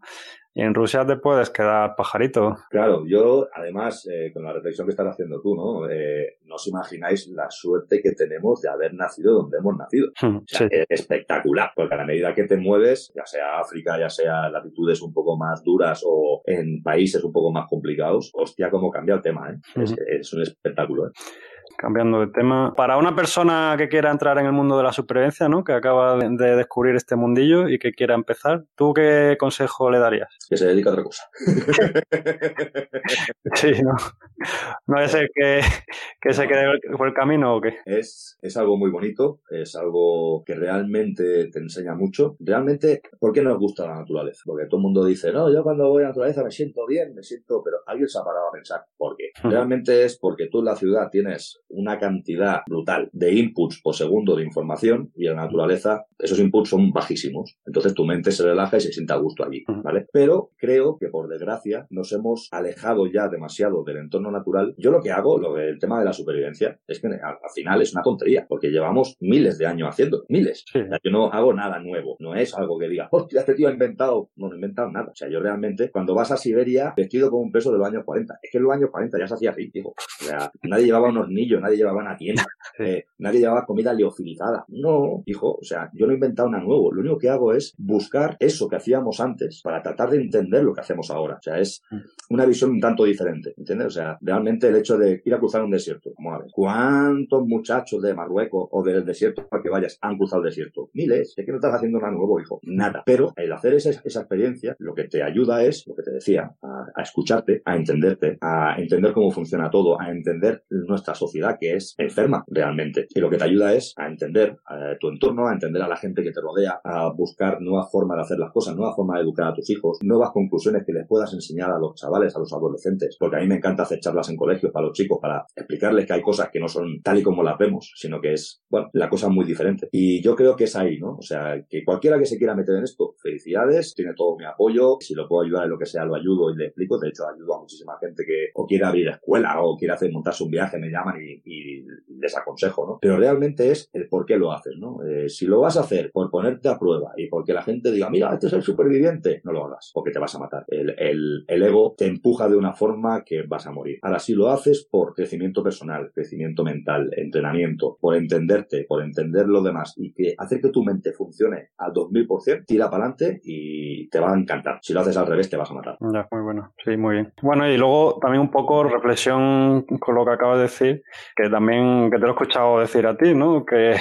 Y en Rusia te puedes quedar pajarito. Claro, yo además, eh, con la reflexión que estás haciendo tú, ¿no? Eh, no os imagináis la suerte que tenemos de haber nacido donde hemos nacido. Hmm, es espectacular, porque a la medida que te mueves, ya sea África, ya sea latitudes un poco más duras o en países un poco más complicados, hostia, cómo cambia el tema, ¿eh? es, es, un espectáculo, ¿eh? Cambiando de tema. Para una persona que quiera entrar en el mundo de la supervivencia, ¿no? Que acaba de descubrir este mundillo y que quiera empezar, ¿tú qué consejo le darías? Que se dedique a otra cosa. sí, no. No es que, que se quede por el camino o qué. Es, es algo muy bonito, es algo que realmente te enseña mucho. Realmente, ¿por qué nos gusta la naturaleza? Porque todo el mundo dice, no, yo cuando voy a la naturaleza me siento bien, me siento, pero alguien se ha parado a pensar por qué. Realmente es porque tú en la ciudad tienes una cantidad brutal de inputs por segundo de información y en la naturaleza esos inputs son bajísimos. Entonces tu mente se relaja y se siente a gusto allí, ¿vale? Pero creo que por desgracia nos hemos alejado ya demasiado del entorno natural. Yo lo que hago, lo del tema de la supervivencia, es que al, final es una tontería, porque llevamos miles de años haciendo, miles. yo no hago nada nuevo, no es algo que diga, hostia, este tío ha inventado, no, no he inventado nada. O sea, yo realmente, cuando vas a Siberia vestido con un peso de los años 40, es que en los años 40 ya se hacía así, digo. O sea, nadie llevaba unos niños nadie llevaba una tienda, eh, nadie llevaba comida liofilizada. No, hijo, o sea, yo no he inventado nada nuevo. Lo único que hago es buscar eso que hacíamos antes para tratar de entender lo que hacemos ahora. O sea, es mm. una visión un tanto diferente, ¿entiendes? O sea, realmente el hecho de ir a cruzar un desierto, como a ver, ¿cuántos muchachos de Marruecos o del desierto para que vayas han cruzado el desierto? Miles. Es que no estás haciendo nada nuevo, hijo. Nada. Pero el hacer esa, esa experiencia, lo que te ayuda es, lo que te decía, a, a escucharte, a entenderte, a entender cómo funciona todo, a entender nuestra sociedad que es enferma realmente. Y lo que te ayuda es a entender tu entorno, a entender a la gente que te rodea, a buscar nuevas formas de hacer las cosas, nuevas formas de educar a tus hijos, nuevas conclusiones que les puedas enseñar a los chavales, a los adolescentes. Porque a mí me encanta hacer charlas en colegios para los chicos, para explicarles que hay cosas que no son tal y como las vemos, sino que es, bueno, la cosa muy diferente. Y yo creo que es ahí, ¿no? O sea, que cualquiera que se quiera meter en esto, felicidades, tiene todo mi apoyo, si lo puedo ayudar en lo que sea, lo ayudo y le explico. De hecho, ayudo a muchísima gente que o quiere abrir escuela o quiere hacer montarse un viaje, me llaman y y, les aconsejo, ¿no? Pero realmente es el por qué lo haces, ¿no? Eh, si lo vas a hacer por ponerte a prueba y porque la gente diga, mira, este es el superviviente, no lo hagas, porque te vas a matar. El, el, ego te empuja de una forma que vas a morir. Ahora, si lo haces por crecimiento personal, crecimiento mental, entrenamiento, por entenderte, por entender lo demás y que hacer que tu mente funcione al 2000%, tira para adelante y te va a encantar. Si lo haces al revés, te vas a matar. Ya, muy bueno. Sí, muy bien. Bueno, y luego también un poco reflexión con lo que acabas de decir, que también que te lo he escuchado decir a ti, ¿no? Que,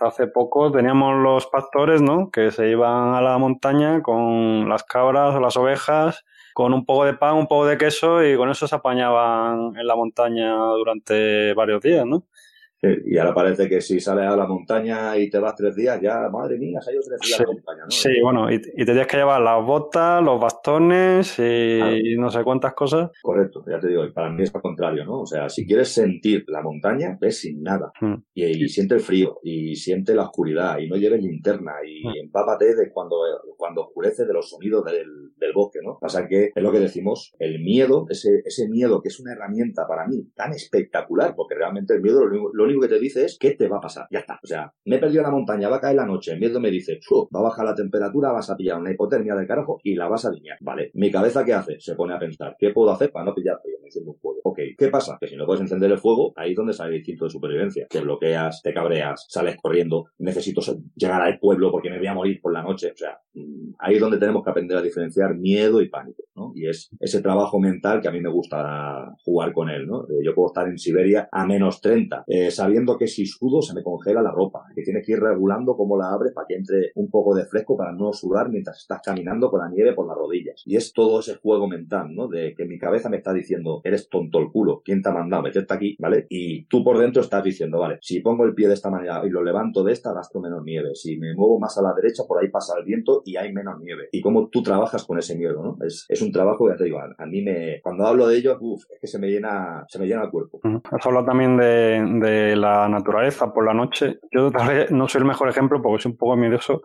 hace poco teníamos los pastores, ¿no? Que se iban a la montaña con las cabras o las ovejas, con un poco de pan, un poco de queso y con eso se apañaban en la montaña durante varios días, ¿no? Y ahora parece que si sales a la montaña y te vas tres días, ya, madre mía, se ha ido tres días a la montaña, ¿no? Sí, bueno, y, y, te tienes que llevar las botas, los bastones y, no sé cuántas cosas. Correcto, ya te digo, para mí es al contrario, ¿no? O sea, si quieres sentir la montaña, ves sin nada. Hmm. Y, siente el frío, y siente la oscuridad, y no lleves linterna, y hmm. empápate de cuando, cuando oscurece de los sonidos del, del bosque, ¿no? Pasa que es lo que decimos, el miedo, ese, ese miedo que es una herramienta para mí tan espectacular, porque realmente el miedo lo, lo único que te dice es qué te va a pasar. Ya está. O sea, me he perdido la montaña, va a caer la noche. El miedo me dice, va a bajar la temperatura, vas a pillar una hipotermia del carajo y la vas a alinear. Vale. Mi cabeza, ¿qué hace? Se pone a pensar, ¿qué puedo hacer para no pillar frío? Me enciendo un fuego. Ok. ¿Qué pasa? Que si no puedes encender el fuego, ahí es donde sale el instinto de supervivencia. Te bloqueas, te cabreas, sales corriendo, necesito llegar al pueblo porque me voy a morir por la noche. O sea, mm, ahí es donde tenemos que aprender a diferenciar miedo y pánico, ¿no? Y es ese trabajo mental que a mí me gusta jugar con él, ¿no? Yo puedo estar en Siberia a menos 30, eh, sabiendo que si sudo se me congela la ropa, que tienes que ir regulando cómo la abres para que entre un poco de fresco para no sudar mientras estás caminando con la nieve por las rodillas. Y es todo ese juego mental, ¿no? De que mi cabeza me está diciendo, eres tonto el culo, ¿quién te ha mandado meterte aquí? ¿Vale? Y tú por dentro estás diciendo, vale, si pongo el pie de esta manera y lo levanto de esta, gasto menos nieve. Si me muevo más a la derecha, por ahí pasa el viento y hay menos nieve. Y cómo tú trabajas con ese miedo, ¿no? Es, es un trabajo, ya te digo, a, mí me, cuando hablo de ello, uff, es que se me llena, se me llena el cuerpo. Has hablado también de, de la naturaleza por la noche. Yo tal vez no soy el mejor ejemplo porque soy un poco miedoso,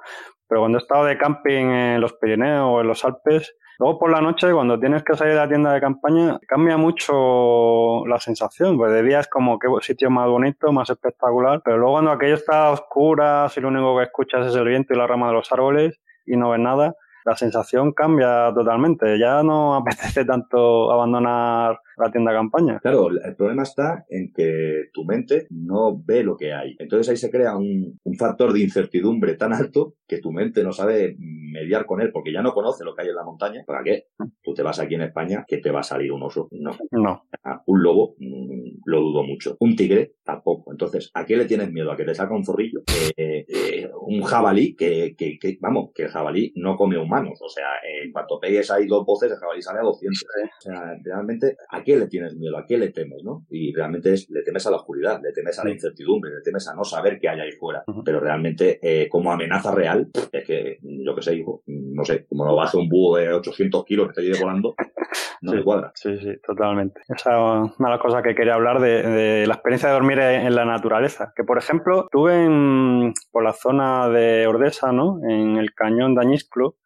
pero cuando he estado de camping en los Pirineos o en los Alpes, Luego por la noche, cuando tienes que salir de la tienda de campaña, cambia mucho la sensación. Pues de día es como que sitio más bonito, más espectacular. Pero luego cuando aquello está a oscuras y lo único que escuchas es el viento y la rama de los árboles y no ves nada, la sensación cambia totalmente. Ya no apetece tanto abandonar la tienda campaña. Claro, el problema está en que tu mente no ve lo que hay. Entonces ahí se crea un, un, factor de incertidumbre tan alto que tu mente no sabe mediar con él porque ya no conoce lo que hay en la montaña. ¿Para qué? Tú te vas aquí en España, que te va a salir un oso. No. No. Ah, un lobo, mm, lo dudo mucho. Un tigre, tampoco. Entonces, ¿a qué le tienes miedo? ¿A que te saca un zorrillo? Eh, eh, un jabalí, que, que, que, vamos, que el jabalí no come humanos. O sea, en cuanto pegues ahí dos voces, el jabalí sale a 200. O sea, realmente, ¿a qué le tienes miedo? ¿A qué le temes, no? Y realmente es, le temes a la oscuridad, le temes a la incertidumbre, le temes a no saber qué hay ahí fuera. Pero realmente, eh, como amenaza real, es que, yo qué sé, hijo, no sé, como lo baje un búho de 800 kilos que te lleve volando, no me cuadra. Sí, sí, totalmente. Esa es una de las cosas que quería hablar de, la experiencia de dormir en la naturaleza. Que, por ejemplo, tuve en, por la zona de Ordesa, ¿no? En el cañón de Añisclo,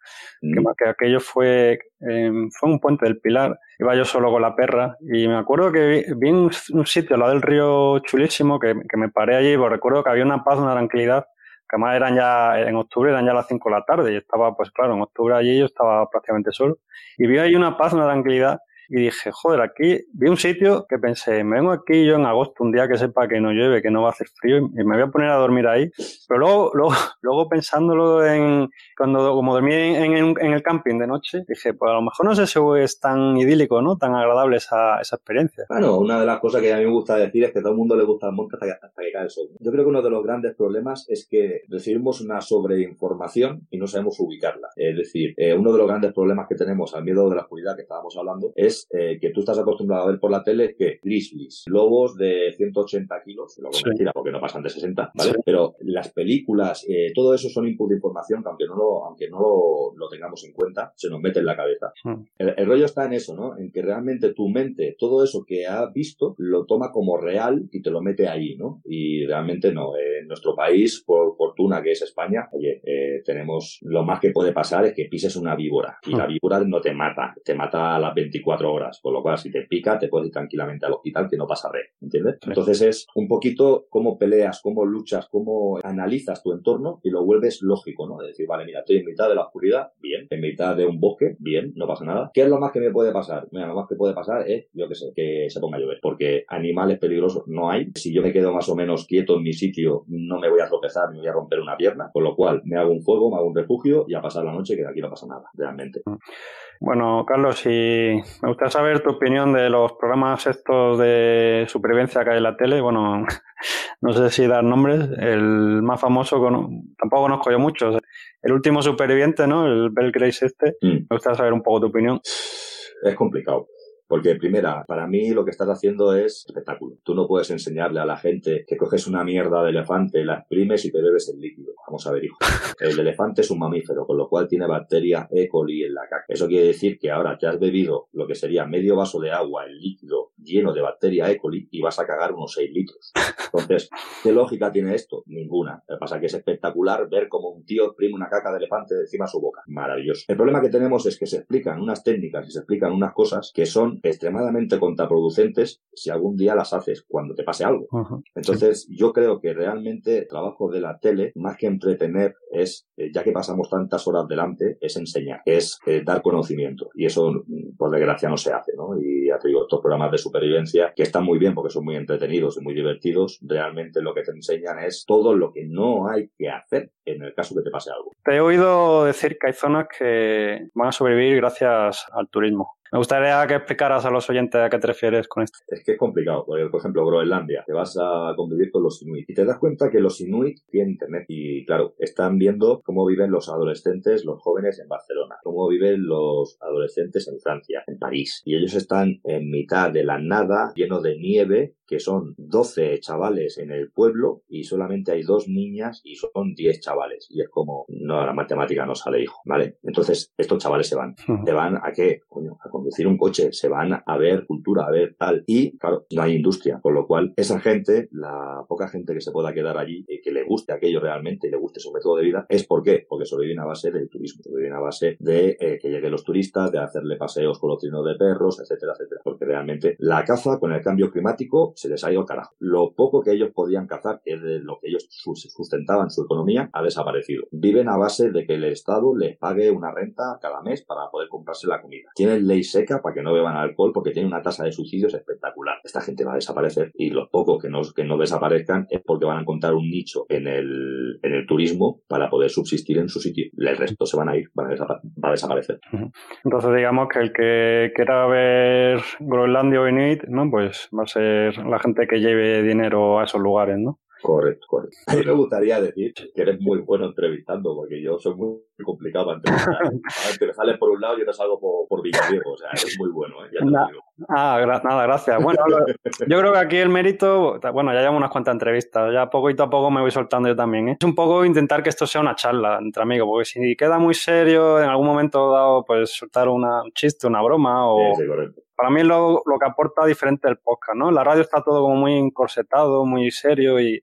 que, mm. que, aquello fue, eh, fue un puente del Pilar. Iba yo solo con la perra y me acuerdo que vi, un, sitio al lado del río chulísimo que, que me paré allí y recuerdo que había una paz, una tranquilidad que además eran ya, en octubre eran ya las 5 de la tarde y estaba, pues claro, en octubre allí yo estaba prácticamente solo. Y vi ahí una paz, una tranquilidad y dije, joder, aquí vi un sitio que pensé, me vengo aquí yo en agosto, un día que sepa que no llueve, que no va a hacer frío, y me voy a poner a dormir ahí. Pero luego, luego, luego pensándolo en, cuando como dormí en, en, el camping de noche, dije, pues a lo mejor no sé si es tan idílico, ¿no? Tan agradable esa, esa experiencia. Bueno, una de las cosas que a mí me gusta decir es que a todo el mundo le gusta el monte hasta que, hasta que cae el sol. Yo creo que uno de los grandes problemas es que recibimos una sobreinformación y no sabemos ubicarla. Es decir, eh, uno de los grandes problemas que tenemos al miedo de la oscuridad que estábamos hablando es eh, que tú estás acostumbrado a ver por la tele que grizzlies, lobos de 180 kilos, lo sí. mentira porque no pasan de 60, ¿vale? Pero las películas, eh, todo eso son input de información que aunque no lo, aunque no lo, tengamos en cuenta, se nos mete en la cabeza. Mm. El, rollo está en eso, ¿no? En que realmente tu mente, todo eso que ha visto, lo toma como real y te lo mete ahí, ¿no? Y realmente no. Eh, en nuestro país, por fortuna que es España, oye, tenemos, lo más que puede pasar es que pises una víbora y la mm. víbora no te mata, te mata a las 24 horas, con lo cual si te pica te puedes ir tranquilamente al hospital que no pasa red, ¿entiendes? Entonces es un poquito cómo peleas, cómo luchas, cómo analizas tu entorno y lo vuelves lógico, ¿no? De decir, vale, mira, estoy en mitad de la oscuridad, bien, en mitad de un bosque, bien, no pasa nada. ¿Qué es lo más que me puede pasar? Mira, lo más que puede pasar es, yo qué sé, que se ponga a llover, porque animales peligrosos no hay. Si yo me quedo más o menos quieto en mi sitio, no me voy a tropezar ni voy a romper una pierna, con lo cual me hago un fuego, me hago un refugio y a pasar la noche que de aquí no pasa nada, realmente. Bueno, Carlos, y me gustaría saber tu opinión de los programas estos de supervivencia que hay en la tele. Bueno, no sé si dar nombres. El más famoso, tampoco conozco yo muchos. El último superviviente, ¿no? El Bell Grace este. Mm. Me gustaría saber un poco tu opinión. Es complicado. Porque primera, para mí lo que estás haciendo es espectáculo. Tú no puedes enseñarle a la gente que coges una mierda de elefante, la exprimes y te bebes el líquido. Vamos a ver, hijo. El elefante es un mamífero, con lo cual tiene bacteria E. coli en la caca. Eso quiere decir que ahora te has bebido lo que sería medio vaso de agua, el líquido lleno de bacteria E. coli y vas a cagar unos 6 litros. Entonces, ¿qué lógica tiene esto? Ninguna. Lo que pasa es que es espectacular ver cómo un tío exprime una caca de elefante de encima de su boca. Maravilloso. El problema que tenemos es que se explican unas técnicas y se explican unas cosas que son extremadamente contraproducentes si algún día las haces cuando te pase algo. Entonces, yo creo que realmente el trabajo de la tele, más que entretener, es, eh, ya que pasamos tantas horas delante, es enseñar, es eh, dar conocimiento. Y eso mm, por desgracia no se hace, ¿no? Y ya te digo, estos programas de supervivencia que están muy bien porque son muy entretenidos y muy divertidos, realmente lo que te enseñan es todo lo que no hay que hacer en el caso que te pase algo. Te he oído decir que hay zonas que van a sobrevivir gracias al turismo. Me gustaría que explicaras a los oyentes a qué te refieres con esto. Es que es complicado, porque por ejemplo, Groenlandia, te vas a convivir con los Inuit y te das cuenta que los Inuit tienen internet y claro, están viendo cómo viven los adolescentes, los jóvenes en Barcelona, cómo viven los adolescentes en Francia, en París. Y ellos están en mitad de la nada, lleno de nieve, que son 12 chavales en el pueblo y solamente hay dos niñas y son 10 chavales. Y es como, no, la matemática no sale, hijo, ¿vale? Entonces, estos chavales se van. ¿Se van a qué? Coño, a conducir un coche, se van a ver cultura, a ver tal. Y, claro, no hay industria, con lo cual, esa gente, la poca gente que se pueda quedar allí y que le guste aquello realmente y le guste su método de vida, ¿es por qué? Porque sobreviven a base del turismo, sobreviven a base de eh, que lleguen los turistas, de hacerle paseos con los trinos de perros, etcétera, etcétera. Porque realmente la caza con el cambio climático se les ha ido al carajo. Lo poco que ellos podían cazar, que es de lo que ellos sustentaban su economía, ha desaparecido. Viven a base de que el Estado les pague una renta cada mes para poder comprarse la comida. Tienen ley seca para que no beban alcohol porque tienen una tasa de suicidios espectacular. Esta gente va a desaparecer y los pocos que no, que no desaparezcan es porque van a encontrar un nicho en el, en el turismo para poder subsistir en su sitio. El resto se van a ir, van a va a desaparecer. Entonces digamos que el que quiera ver Groenlandia o Inuit, ¿no? Pues va a ser la gente que lleve dinero a esos lugares, ¿no? Correcto, correcto. A mí me gustaría decir que eres muy bueno entrevistando, porque yo soy muy complicado para entrevistar. te sales por un lado y yo te salgo por, por Villadiego, o sea, eres muy bueno, ¿eh? Ah, nada, gracias. Bueno, yo creo que aquí el mérito, bueno, ya llevo unas cuantas entrevistas, ya poquito a poco me voy soltando yo también. ¿eh? Es un poco intentar que esto sea una charla entre amigos, porque si queda muy serio, en algún momento dado, pues soltar una, un chiste, una broma o... Sí, sí, correcto para mí lo, lo que aporta diferente el podcast, ¿no? La radio está todo como muy encorsetado, muy serio y,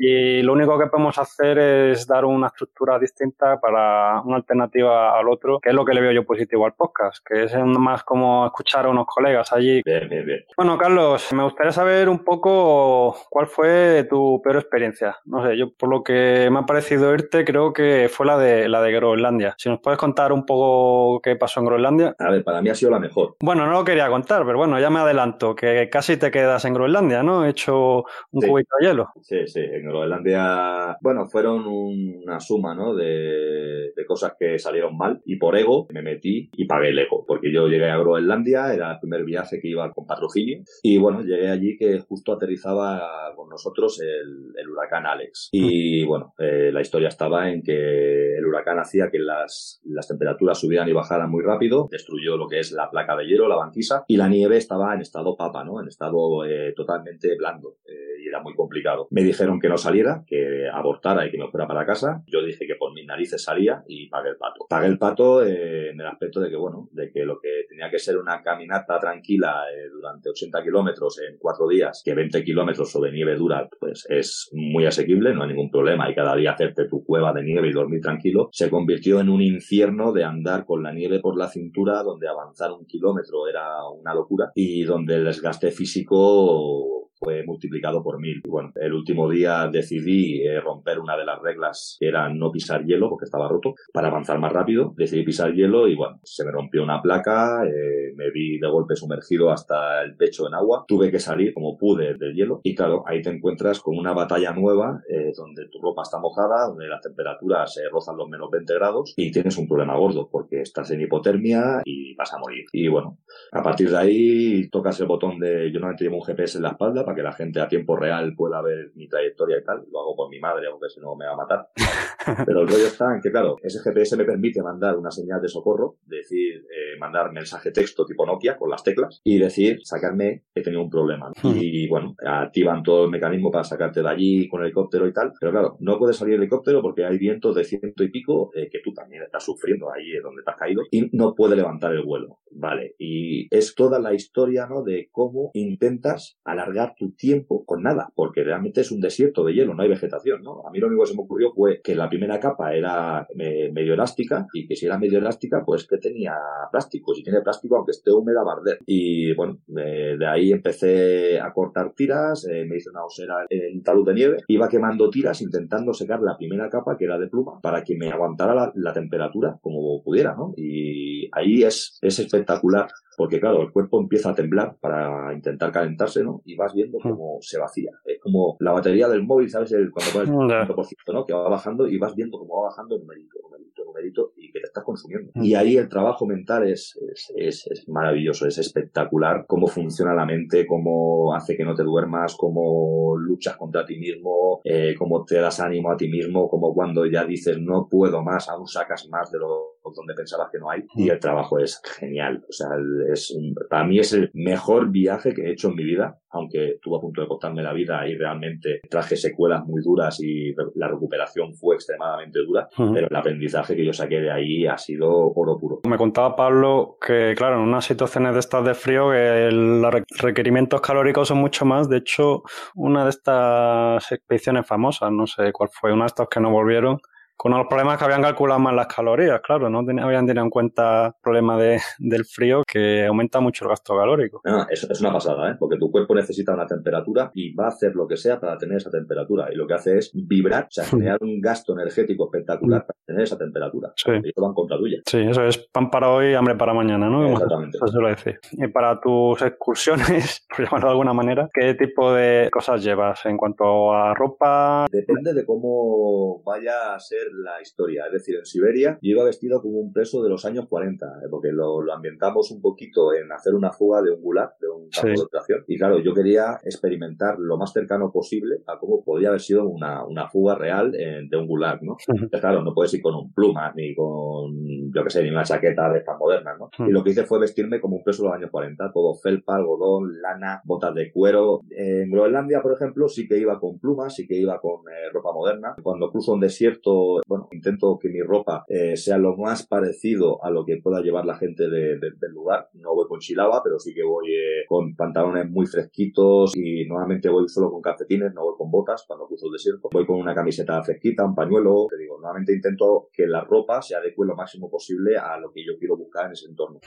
y lo único que podemos hacer es dar una estructura distinta para una alternativa al otro, que es lo que le veo yo positivo al podcast, que es más como escuchar a unos colegas allí. Bien, bien, bien. Bueno, Carlos, me gustaría saber un poco cuál fue tu peor experiencia. No sé, yo por lo que me ha parecido irte, creo que fue la de la de Groenlandia. Si nos puedes contar un poco qué pasó en Groenlandia. A ver, para mí ha sido la mejor. Bueno, no lo quería contar, pero bueno, ya me adelanto, que casi te quedas en Groenlandia, ¿no? He hecho un cubito de hielo. Sí, sí, en Groenlandia, bueno, fueron una suma, ¿no? De, de, cosas que salieron mal y por ego me metí y pagué el ego, porque yo llegué a Groenlandia, era el primer viaje que iba con patrocinio y bueno, llegué allí que justo aterrizaba con nosotros el, el huracán Alex. Y bueno, eh, la historia estaba en que el huracán hacía que las, las temperaturas subieran y bajaran muy rápido, destruyó lo que es la placa de hielo, la banquisa, y la nieve estaba en estado papa, ¿no? En estado eh, totalmente blando eh, era muy complicado. Me dijeron que no saliera, que abortara y que me fuera para casa. Yo dije que por mis narices salía y pagué el pato. Pagué el pato eh, en el aspecto de que, bueno, de que lo que tenía que ser una caminata tranquila durante 80 kilómetros en cuatro días, que 20 kilómetros sobre nieve dura, pues es muy asequible, no hay ningún problema y cada día hacerte tu cueva de nieve y dormir tranquilo, se convirtió en un infierno de andar con la nieve por la cintura donde avanzar un kilómetro era una locura y donde el desgaste físico fue multiplicado por mil. Y bueno, el último día decidí eh, romper una de las reglas que era no pisar hielo porque estaba roto para avanzar más rápido. Decidí pisar hielo y bueno, se me rompió una placa, eh, me vi de golpe sumergido hasta el pecho en agua, tuve que salir como pude del hielo y claro, ahí te encuentras con una batalla nueva eh, donde tu ropa está mojada, donde las temperaturas se rozan los menos 20 grados y tienes un problema gordo porque estás en hipotermia y vas a morir. Y bueno, a partir de ahí tocas el botón de yo no llevo un GPS en la espalda para que la gente a tiempo real pueda ver mi trayectoria y tal. Lo hago por mi madre, aunque si no me va a matar. Pero el rollo está en que, claro, ese GPS me permite mandar una señal de socorro, decir, eh, mandar mensaje texto tipo Nokia con las teclas y decir, sacarme, he tenido un problema. Y bueno, activan todo el mecanismo para sacarte de allí con el helicóptero y tal. Pero claro, no puedes salir el helicóptero porque hay vientos de ciento y pico eh, que tú también estás sufriendo ahí donde te has caído y no puede levantar el vuelo. Vale. Y es toda la historia, ¿no? De cómo intentas alargar tu tiempo con nada, porque realmente es un desierto de hielo, no hay vegetación, ¿no? A mí lo único que se me ocurrió fue que la primera capa era eh, medio elástica y que si era medio elástica, pues que tenía plástico. Si tiene plástico, aunque esté húmeda, va a arder. Y bueno, de ahí empecé a cortar tiras, eh, me hice una osera en talud de nieve, iba quemando tiras intentando secar la primera capa, que era de pluma, para que me aguantara la, temperatura como pudiera, ¿no? Y ahí es, es espectacular porque claro, el cuerpo empieza a temblar para intentar calentarse, ¿no? Y vas viendo cómo se vacía. Es como la batería del móvil, ¿sabes? El, cuando pones el 5%, ¿no? Que va bajando y vas viendo cómo va bajando numerito, numerito, numerito y que te estás consumiendo. Y ahí el trabajo mental es, es, es, maravilloso, es espectacular cómo funciona la mente, cómo hace que no te duermas, cómo luchas contra ti mismo, eh, cómo te das ánimo a ti mismo, como cuando ya dices no puedo más, aún sacas más de lo donde pensabas que no hay y el trabajo es genial. O sea, es para mí es el mejor viaje que he hecho en mi vida, aunque estuvo a punto de costarme la vida y realmente traje secuelas muy duras y la recuperación fue extremadamente dura, pero el aprendizaje que yo saqué de ahí ha sido oro puro. Me contaba Pablo que, claro, en unas situaciones de estas de frío, que los requerimientos calóricos son mucho más. De hecho, una de estas expediciones famosas, no sé cuál fue, una de estas que no volvieron, con los problemas que habían calculado más las calorías, claro, no habían tenido en cuenta el problema de, del frío que aumenta mucho el gasto calórico. No, es, es, una pasada, ¿eh? porque tu cuerpo necesita una temperatura y va a hacer lo que sea para tener esa temperatura. Y lo que hace es vibrar, o sea, generar un gasto energético espectacular para tener esa temperatura. Sí. Y eso va en contra tuya. Sí, eso es pan para hoy, hambre para mañana, ¿no? Exactamente. Eso lo decir. Y para tus excursiones, por llamarlo de alguna manera, ¿qué tipo de cosas llevas en cuanto a ropa? Depende de cómo vaya a ser la historia. Es decir, en Siberia yo iba vestido como un preso de los años 40, eh, porque lo, ambientamos un poquito en hacer una fuga de un gulag, de un campo de operación. Y claro, yo quería experimentar lo más cercano posible a cómo podría haber sido una, una fuga real de un gulag, ¿no? claro, no puedes ir con un pluma, ni con, yo qué sé, ni una chaqueta de estas modernas, ¿no? Y lo que hice fue vestirme como un preso de los años 40, todo felpa, algodón, lana, botas de cuero. En Groenlandia, por ejemplo, sí que iba con plumas, sí que iba con eh, ropa moderna. Cuando cruzo un desierto, bueno, intento que mi ropa eh, sea lo más parecido a lo que pueda llevar la gente del lugar. No voy con chilaba, pero sí que voy eh, con pantalones muy fresquitos y normalmente voy solo con calcetines, no voy con botas cuando cruzo el desierto. Voy con una camiseta fresquita, un pañuelo. Te digo, normalmente intento que la ropa se adecue lo máximo posible a lo que yo quiero buscar en ese entorno.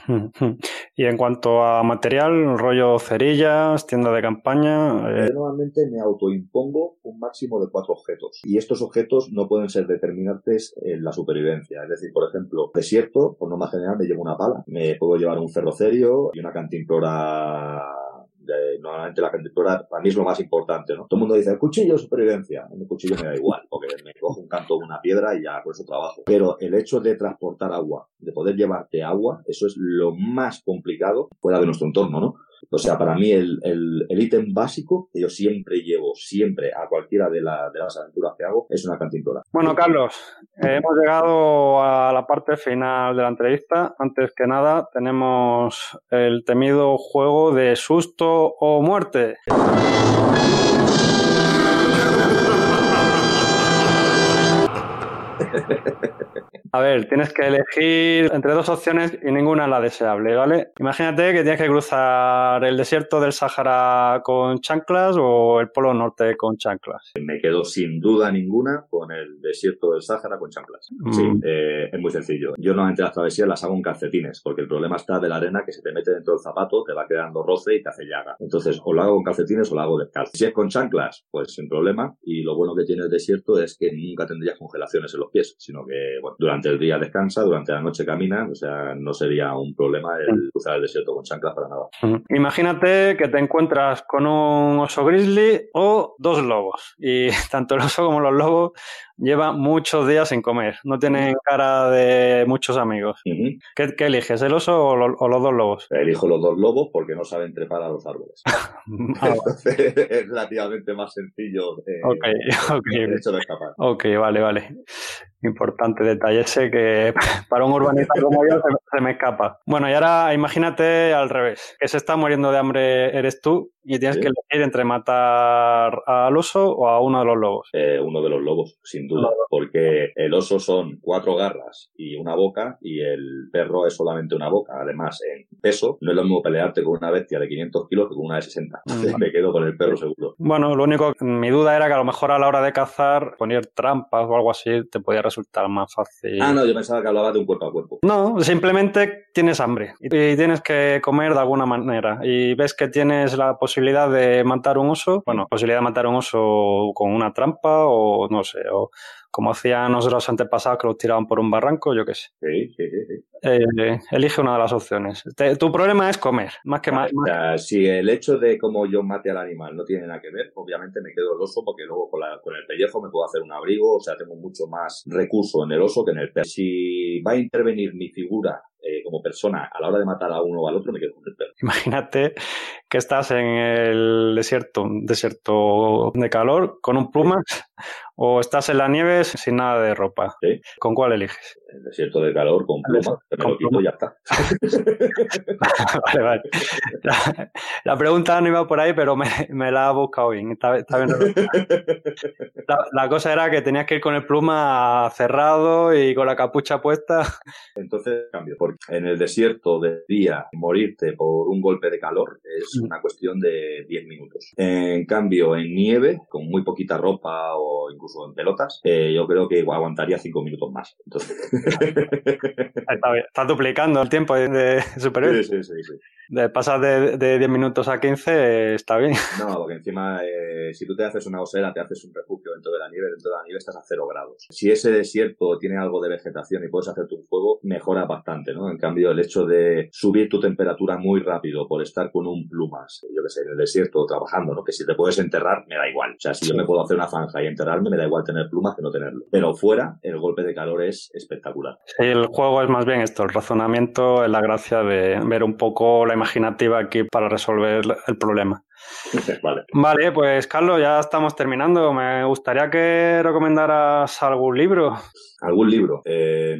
Y en cuanto a material, rollo cerillas, tienda de campaña. Eh... Yo normalmente me autoimpongo un máximo de cuatro objetos. Y estos objetos no pueden ser determinantes en la supervivencia. Es decir, por ejemplo, desierto, por norma general me llevo una pala. Me puedo llevar un ferrocerio y una cantimplora normalmente la cantimplora para mí es lo más importante, ¿no? Todo el mundo dice, el cuchillo de supervivencia. El cuchillo me da igual, porque me cojo un canto de una piedra y ya por eso trabajo. Pero el hecho de transportar agua, de poder llevarte agua, eso es lo más complicado fuera de nuestro entorno, ¿no? O sea, para mí el, el, ítem básico que yo siempre llevo, siempre a cualquiera de, la, de las aventuras que hago, es una cantimplora. Bueno, Carlos, hemos llegado a la parte final de la entrevista. Antes que nada, tenemos el temido juego de susto o muerte. A ver, tienes que elegir entre dos opciones y ninguna es la deseable, ¿vale? Imagínate que tienes que cruzar el desierto del Sahara con chanclas o el Polo Norte con chanclas. Me quedo sin duda ninguna con el desierto del Sahara con chanclas. Mm. Sí, eh, es muy sencillo. Yo normalmente las travesías las hago en calcetines, porque el problema está de la arena que se te mete dentro del zapato, te va quedando roce y te hace llaga. Entonces, o lo hago con calcetines o lo hago descalzo. Si es con chanclas, pues sin problema. Y lo bueno que tiene el desierto es que nunca tendrías congelaciones en los pies, sino que, bueno, durante durante el día descansa, durante la noche camina, o sea, no sería un problema el mm. cruzar el desierto con chanclas para nada. Mm. Imagínate que te encuentras con un oso grizzly o dos lobos y tanto el oso como los lobos lleva muchos días sin comer, no tiene cara de muchos amigos. ¿Qué, eliges, el oso o, los dos lobos? Elijo los dos lobos porque no saben trepar a los árboles. Ah, Entonces es relativamente más sencillo eh, el hecho de escapar. Ok, vale, vale. Importante detalle ese que para un urbanista como yo se, me escapa. Bueno, y ahora imagínate al revés, que se está muriendo de hambre eres tú y tienes que elegir entre matar al oso o a uno de los lobos. Eh, uno de los lobos, sin duda, porque el oso son cuatro garras y una boca y el perro es solamente una boca. Además, en peso, no es lo mismo pelearte con una bestia de 500 kilos que con una de 60. Mm. me quedo con el perro seguro. Bueno, lo único, mi duda era que a lo mejor a la hora de cazar, poner trampas o algo así te podía resultar más fácil. Ah, no, yo pensaba que hablaba de un cuerpo a cuerpo. No, simplemente tienes hambre y tienes que comer de alguna manera y ves que tienes la posibilidad de matar un oso, bueno, posibilidad de matar un oso con una trampa o no sé, o, como hacían los antepasados que los tiraban por un barranco, yo qué sé. Sí, sí, sí. Eh, elige una de las opciones. tu problema es comer, más que más. si el hecho de cómo yo mate al animal no tiene nada que ver, obviamente me quedo el oso porque luego con, con el pellejo me puedo hacer un abrigo, o sea, tengo mucho más recurso en el oso que en el perro. Si va a intervenir mi figura eh, como persona a la hora de matar a uno o al otro, me quedo con el perro. Imagínate que estás en el desierto, un desierto de calor, con un plumas, o estás en la nieve sin nada de ropa. ¿Con cuál eliges? El desierto de calor con plumas, me lo quito y ya está. vale, vale. La, pregunta no iba por ahí, pero me, la ha buscado bien. la, cosa era que tenías que ir con el pluma cerrado y con la capucha puesta. Entonces cambio, porque en el desierto de día morirte por un golpe de calor es una cuestión de 10 minutos. En cambio, en nieve, con muy poquita ropa o incluso en pelotas, eh, yo creo que aguantaría 5 minutos más. Entonces... Está, duplicando el tiempo de superior. Sí, sí, sí. De pasar de, de 10 minutos a 15 está bien. No, porque encima eh, si tú te haces una osera, te haces un refugio dentro de la nieve, dentro de la nieve estás a 0 grados. Si ese desierto tiene algo de vegetación y puedes hacerte un fuego, mejora bastante, ¿no? En cambio, el hecho de subir tu temperatura muy rápido por estar con un plumas, yo que sé, en el desierto trabajando, ¿no? Que si te puedes enterrar, me da igual. O sea, si yo me puedo hacer una zanja y enterrarme, me da igual tener plumas que no tenerlo. Pero fuera, el golpe de calor es espectacular. Sí, el juego es más bien esto, el razonamiento es la gracia de ver un poco la imaginativa aquí para resolver el problema. vale. Vale, pues Carlos, ya estamos terminando. Me gustaría que recomendaras algún libro. ¿Algún libro? Eh,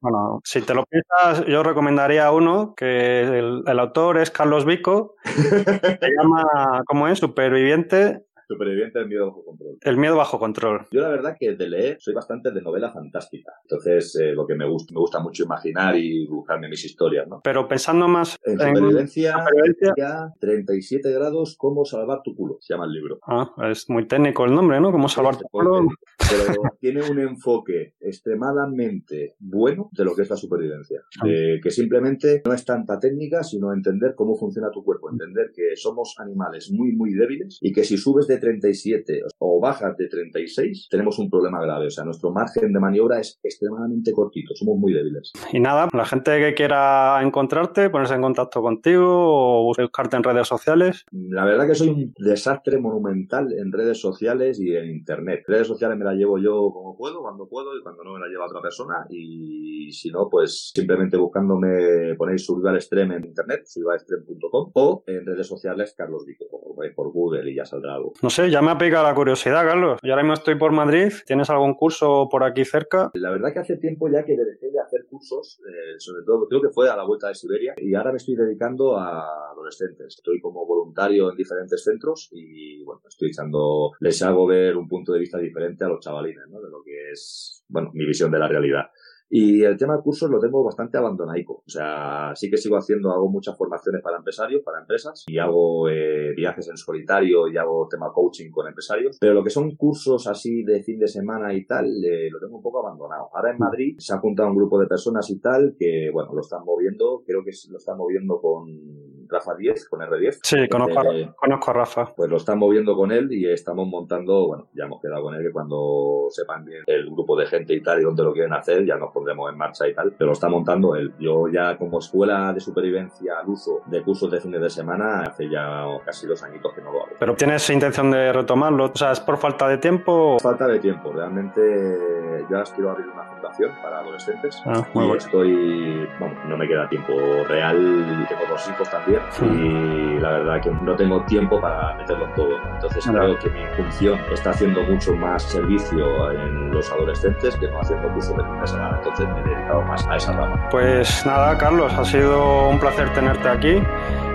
bueno, si te lo piensas, yo recomendaría uno que el, el autor es Carlos Vico. se llama, ¿cómo es? Superviviente Superviviente del miedo bajo control. El miedo bajo control. Yo la verdad que de leer soy bastante de novela fantástica. Entonces, eh, lo que me gusta, me gusta mucho imaginar y buscarme mis historias, ¿no? Pero pensando más en, supervivencia, supervivencia, 37 grados, cómo salvar tu culo, se llama el libro. Ah, es muy técnico el nombre, ¿no? Cómo salvar tu culo. Pero tiene un enfoque extremadamente bueno de lo que es la supervivencia. Ah. que simplemente no es tanta técnica, sino entender cómo funciona tu cuerpo, entender que somos animales muy, muy débiles y que si subes de 37 o bajas de 36, tenemos un problema grave. O sea, nuestro margen de maniobra es extremadamente cortito, somos muy débiles. Y nada, la gente que quiera encontrarte, ponerse en contacto contigo o buscarte en redes sociales. La verdad que soy un desastre monumental en redes sociales y en internet. Redes sociales me las llevo yo como puedo, cuando puedo y cuando no me las lleva otra persona. Y si no, pues simplemente buscándome, ponéis al Extreme en internet, survivalextreme.com o en redes sociales Carlos Vico, por Google y ya saldrá algo. No sé, ya me ha picado la curiosidad, Carlos. Yo ahora mismo estoy por Madrid. ¿Tienes algún curso por aquí cerca? La verdad que hace tiempo ya que dejé de hacer cursos, eh, sobre todo creo que fue a la vuelta de Siberia, y ahora me estoy dedicando a adolescentes. Estoy como voluntario en diferentes centros y bueno, estoy echando, les hago ver un punto de vista diferente a los chavalines, ¿no? De lo que es, bueno, mi visión de la realidad. Y el tema de cursos lo tengo bastante abandonaico. O sea, sí que sigo haciendo, hago muchas formaciones para empresarios, para empresas, y hago eh, viajes en solitario y hago tema coaching con empresarios. Pero lo que son cursos así de fin de semana y tal, eh, lo tengo un poco abandonado. Ahora en Madrid se ha juntado un grupo de personas y tal que, bueno, lo están moviendo, creo que lo están moviendo con Rafa 10, con R10. Sí, conozco, conozco a Rafa. Pues lo están moviendo con él y estamos montando, bueno, ya hemos quedado con él que cuando sepan bien el grupo de gente y tal y dónde lo quieren hacer, ya nos pondremos en marcha y tal, pero lo está montando él. Yo ya como escuela de supervivencia al uso de cursos de fines de semana, hace ya casi dos añitos que no lo hago. ¿Pero tienes intención de retomarlo? O sea, ¿es por falta de tiempo? Falta de tiempo. Realmente ya quiero abrir una fundación para adolescentes ah, y estoy, bueno, no me queda tiempo real, tengo dos hijos también y la verdad que no tengo tiempo para meterlo todo. Entonces creo que mi función está haciendo mucho más servicio en los adolescentes que no haciendo cursos de fines de semana. Entonces me he dedicado más a esa rama. Pues nada, Carlos, ha sido un placer tenerte aquí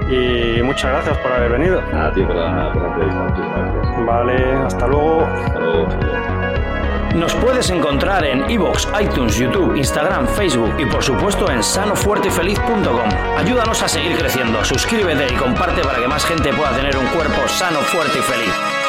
y muchas gracias por haber venido. A ti por la, por la entrevista, muchísimas gracias. Vale, hasta luego. Hasta luego. Nos puedes encontrar en iVoox, iTunes, YouTube, Instagram, Facebook y por supuesto en sanofuertefeliz.com. Ayúdanos a seguir creciendo, suscríbete y comparte para que más gente pueda tener un cuerpo sano, fuerte y feliz.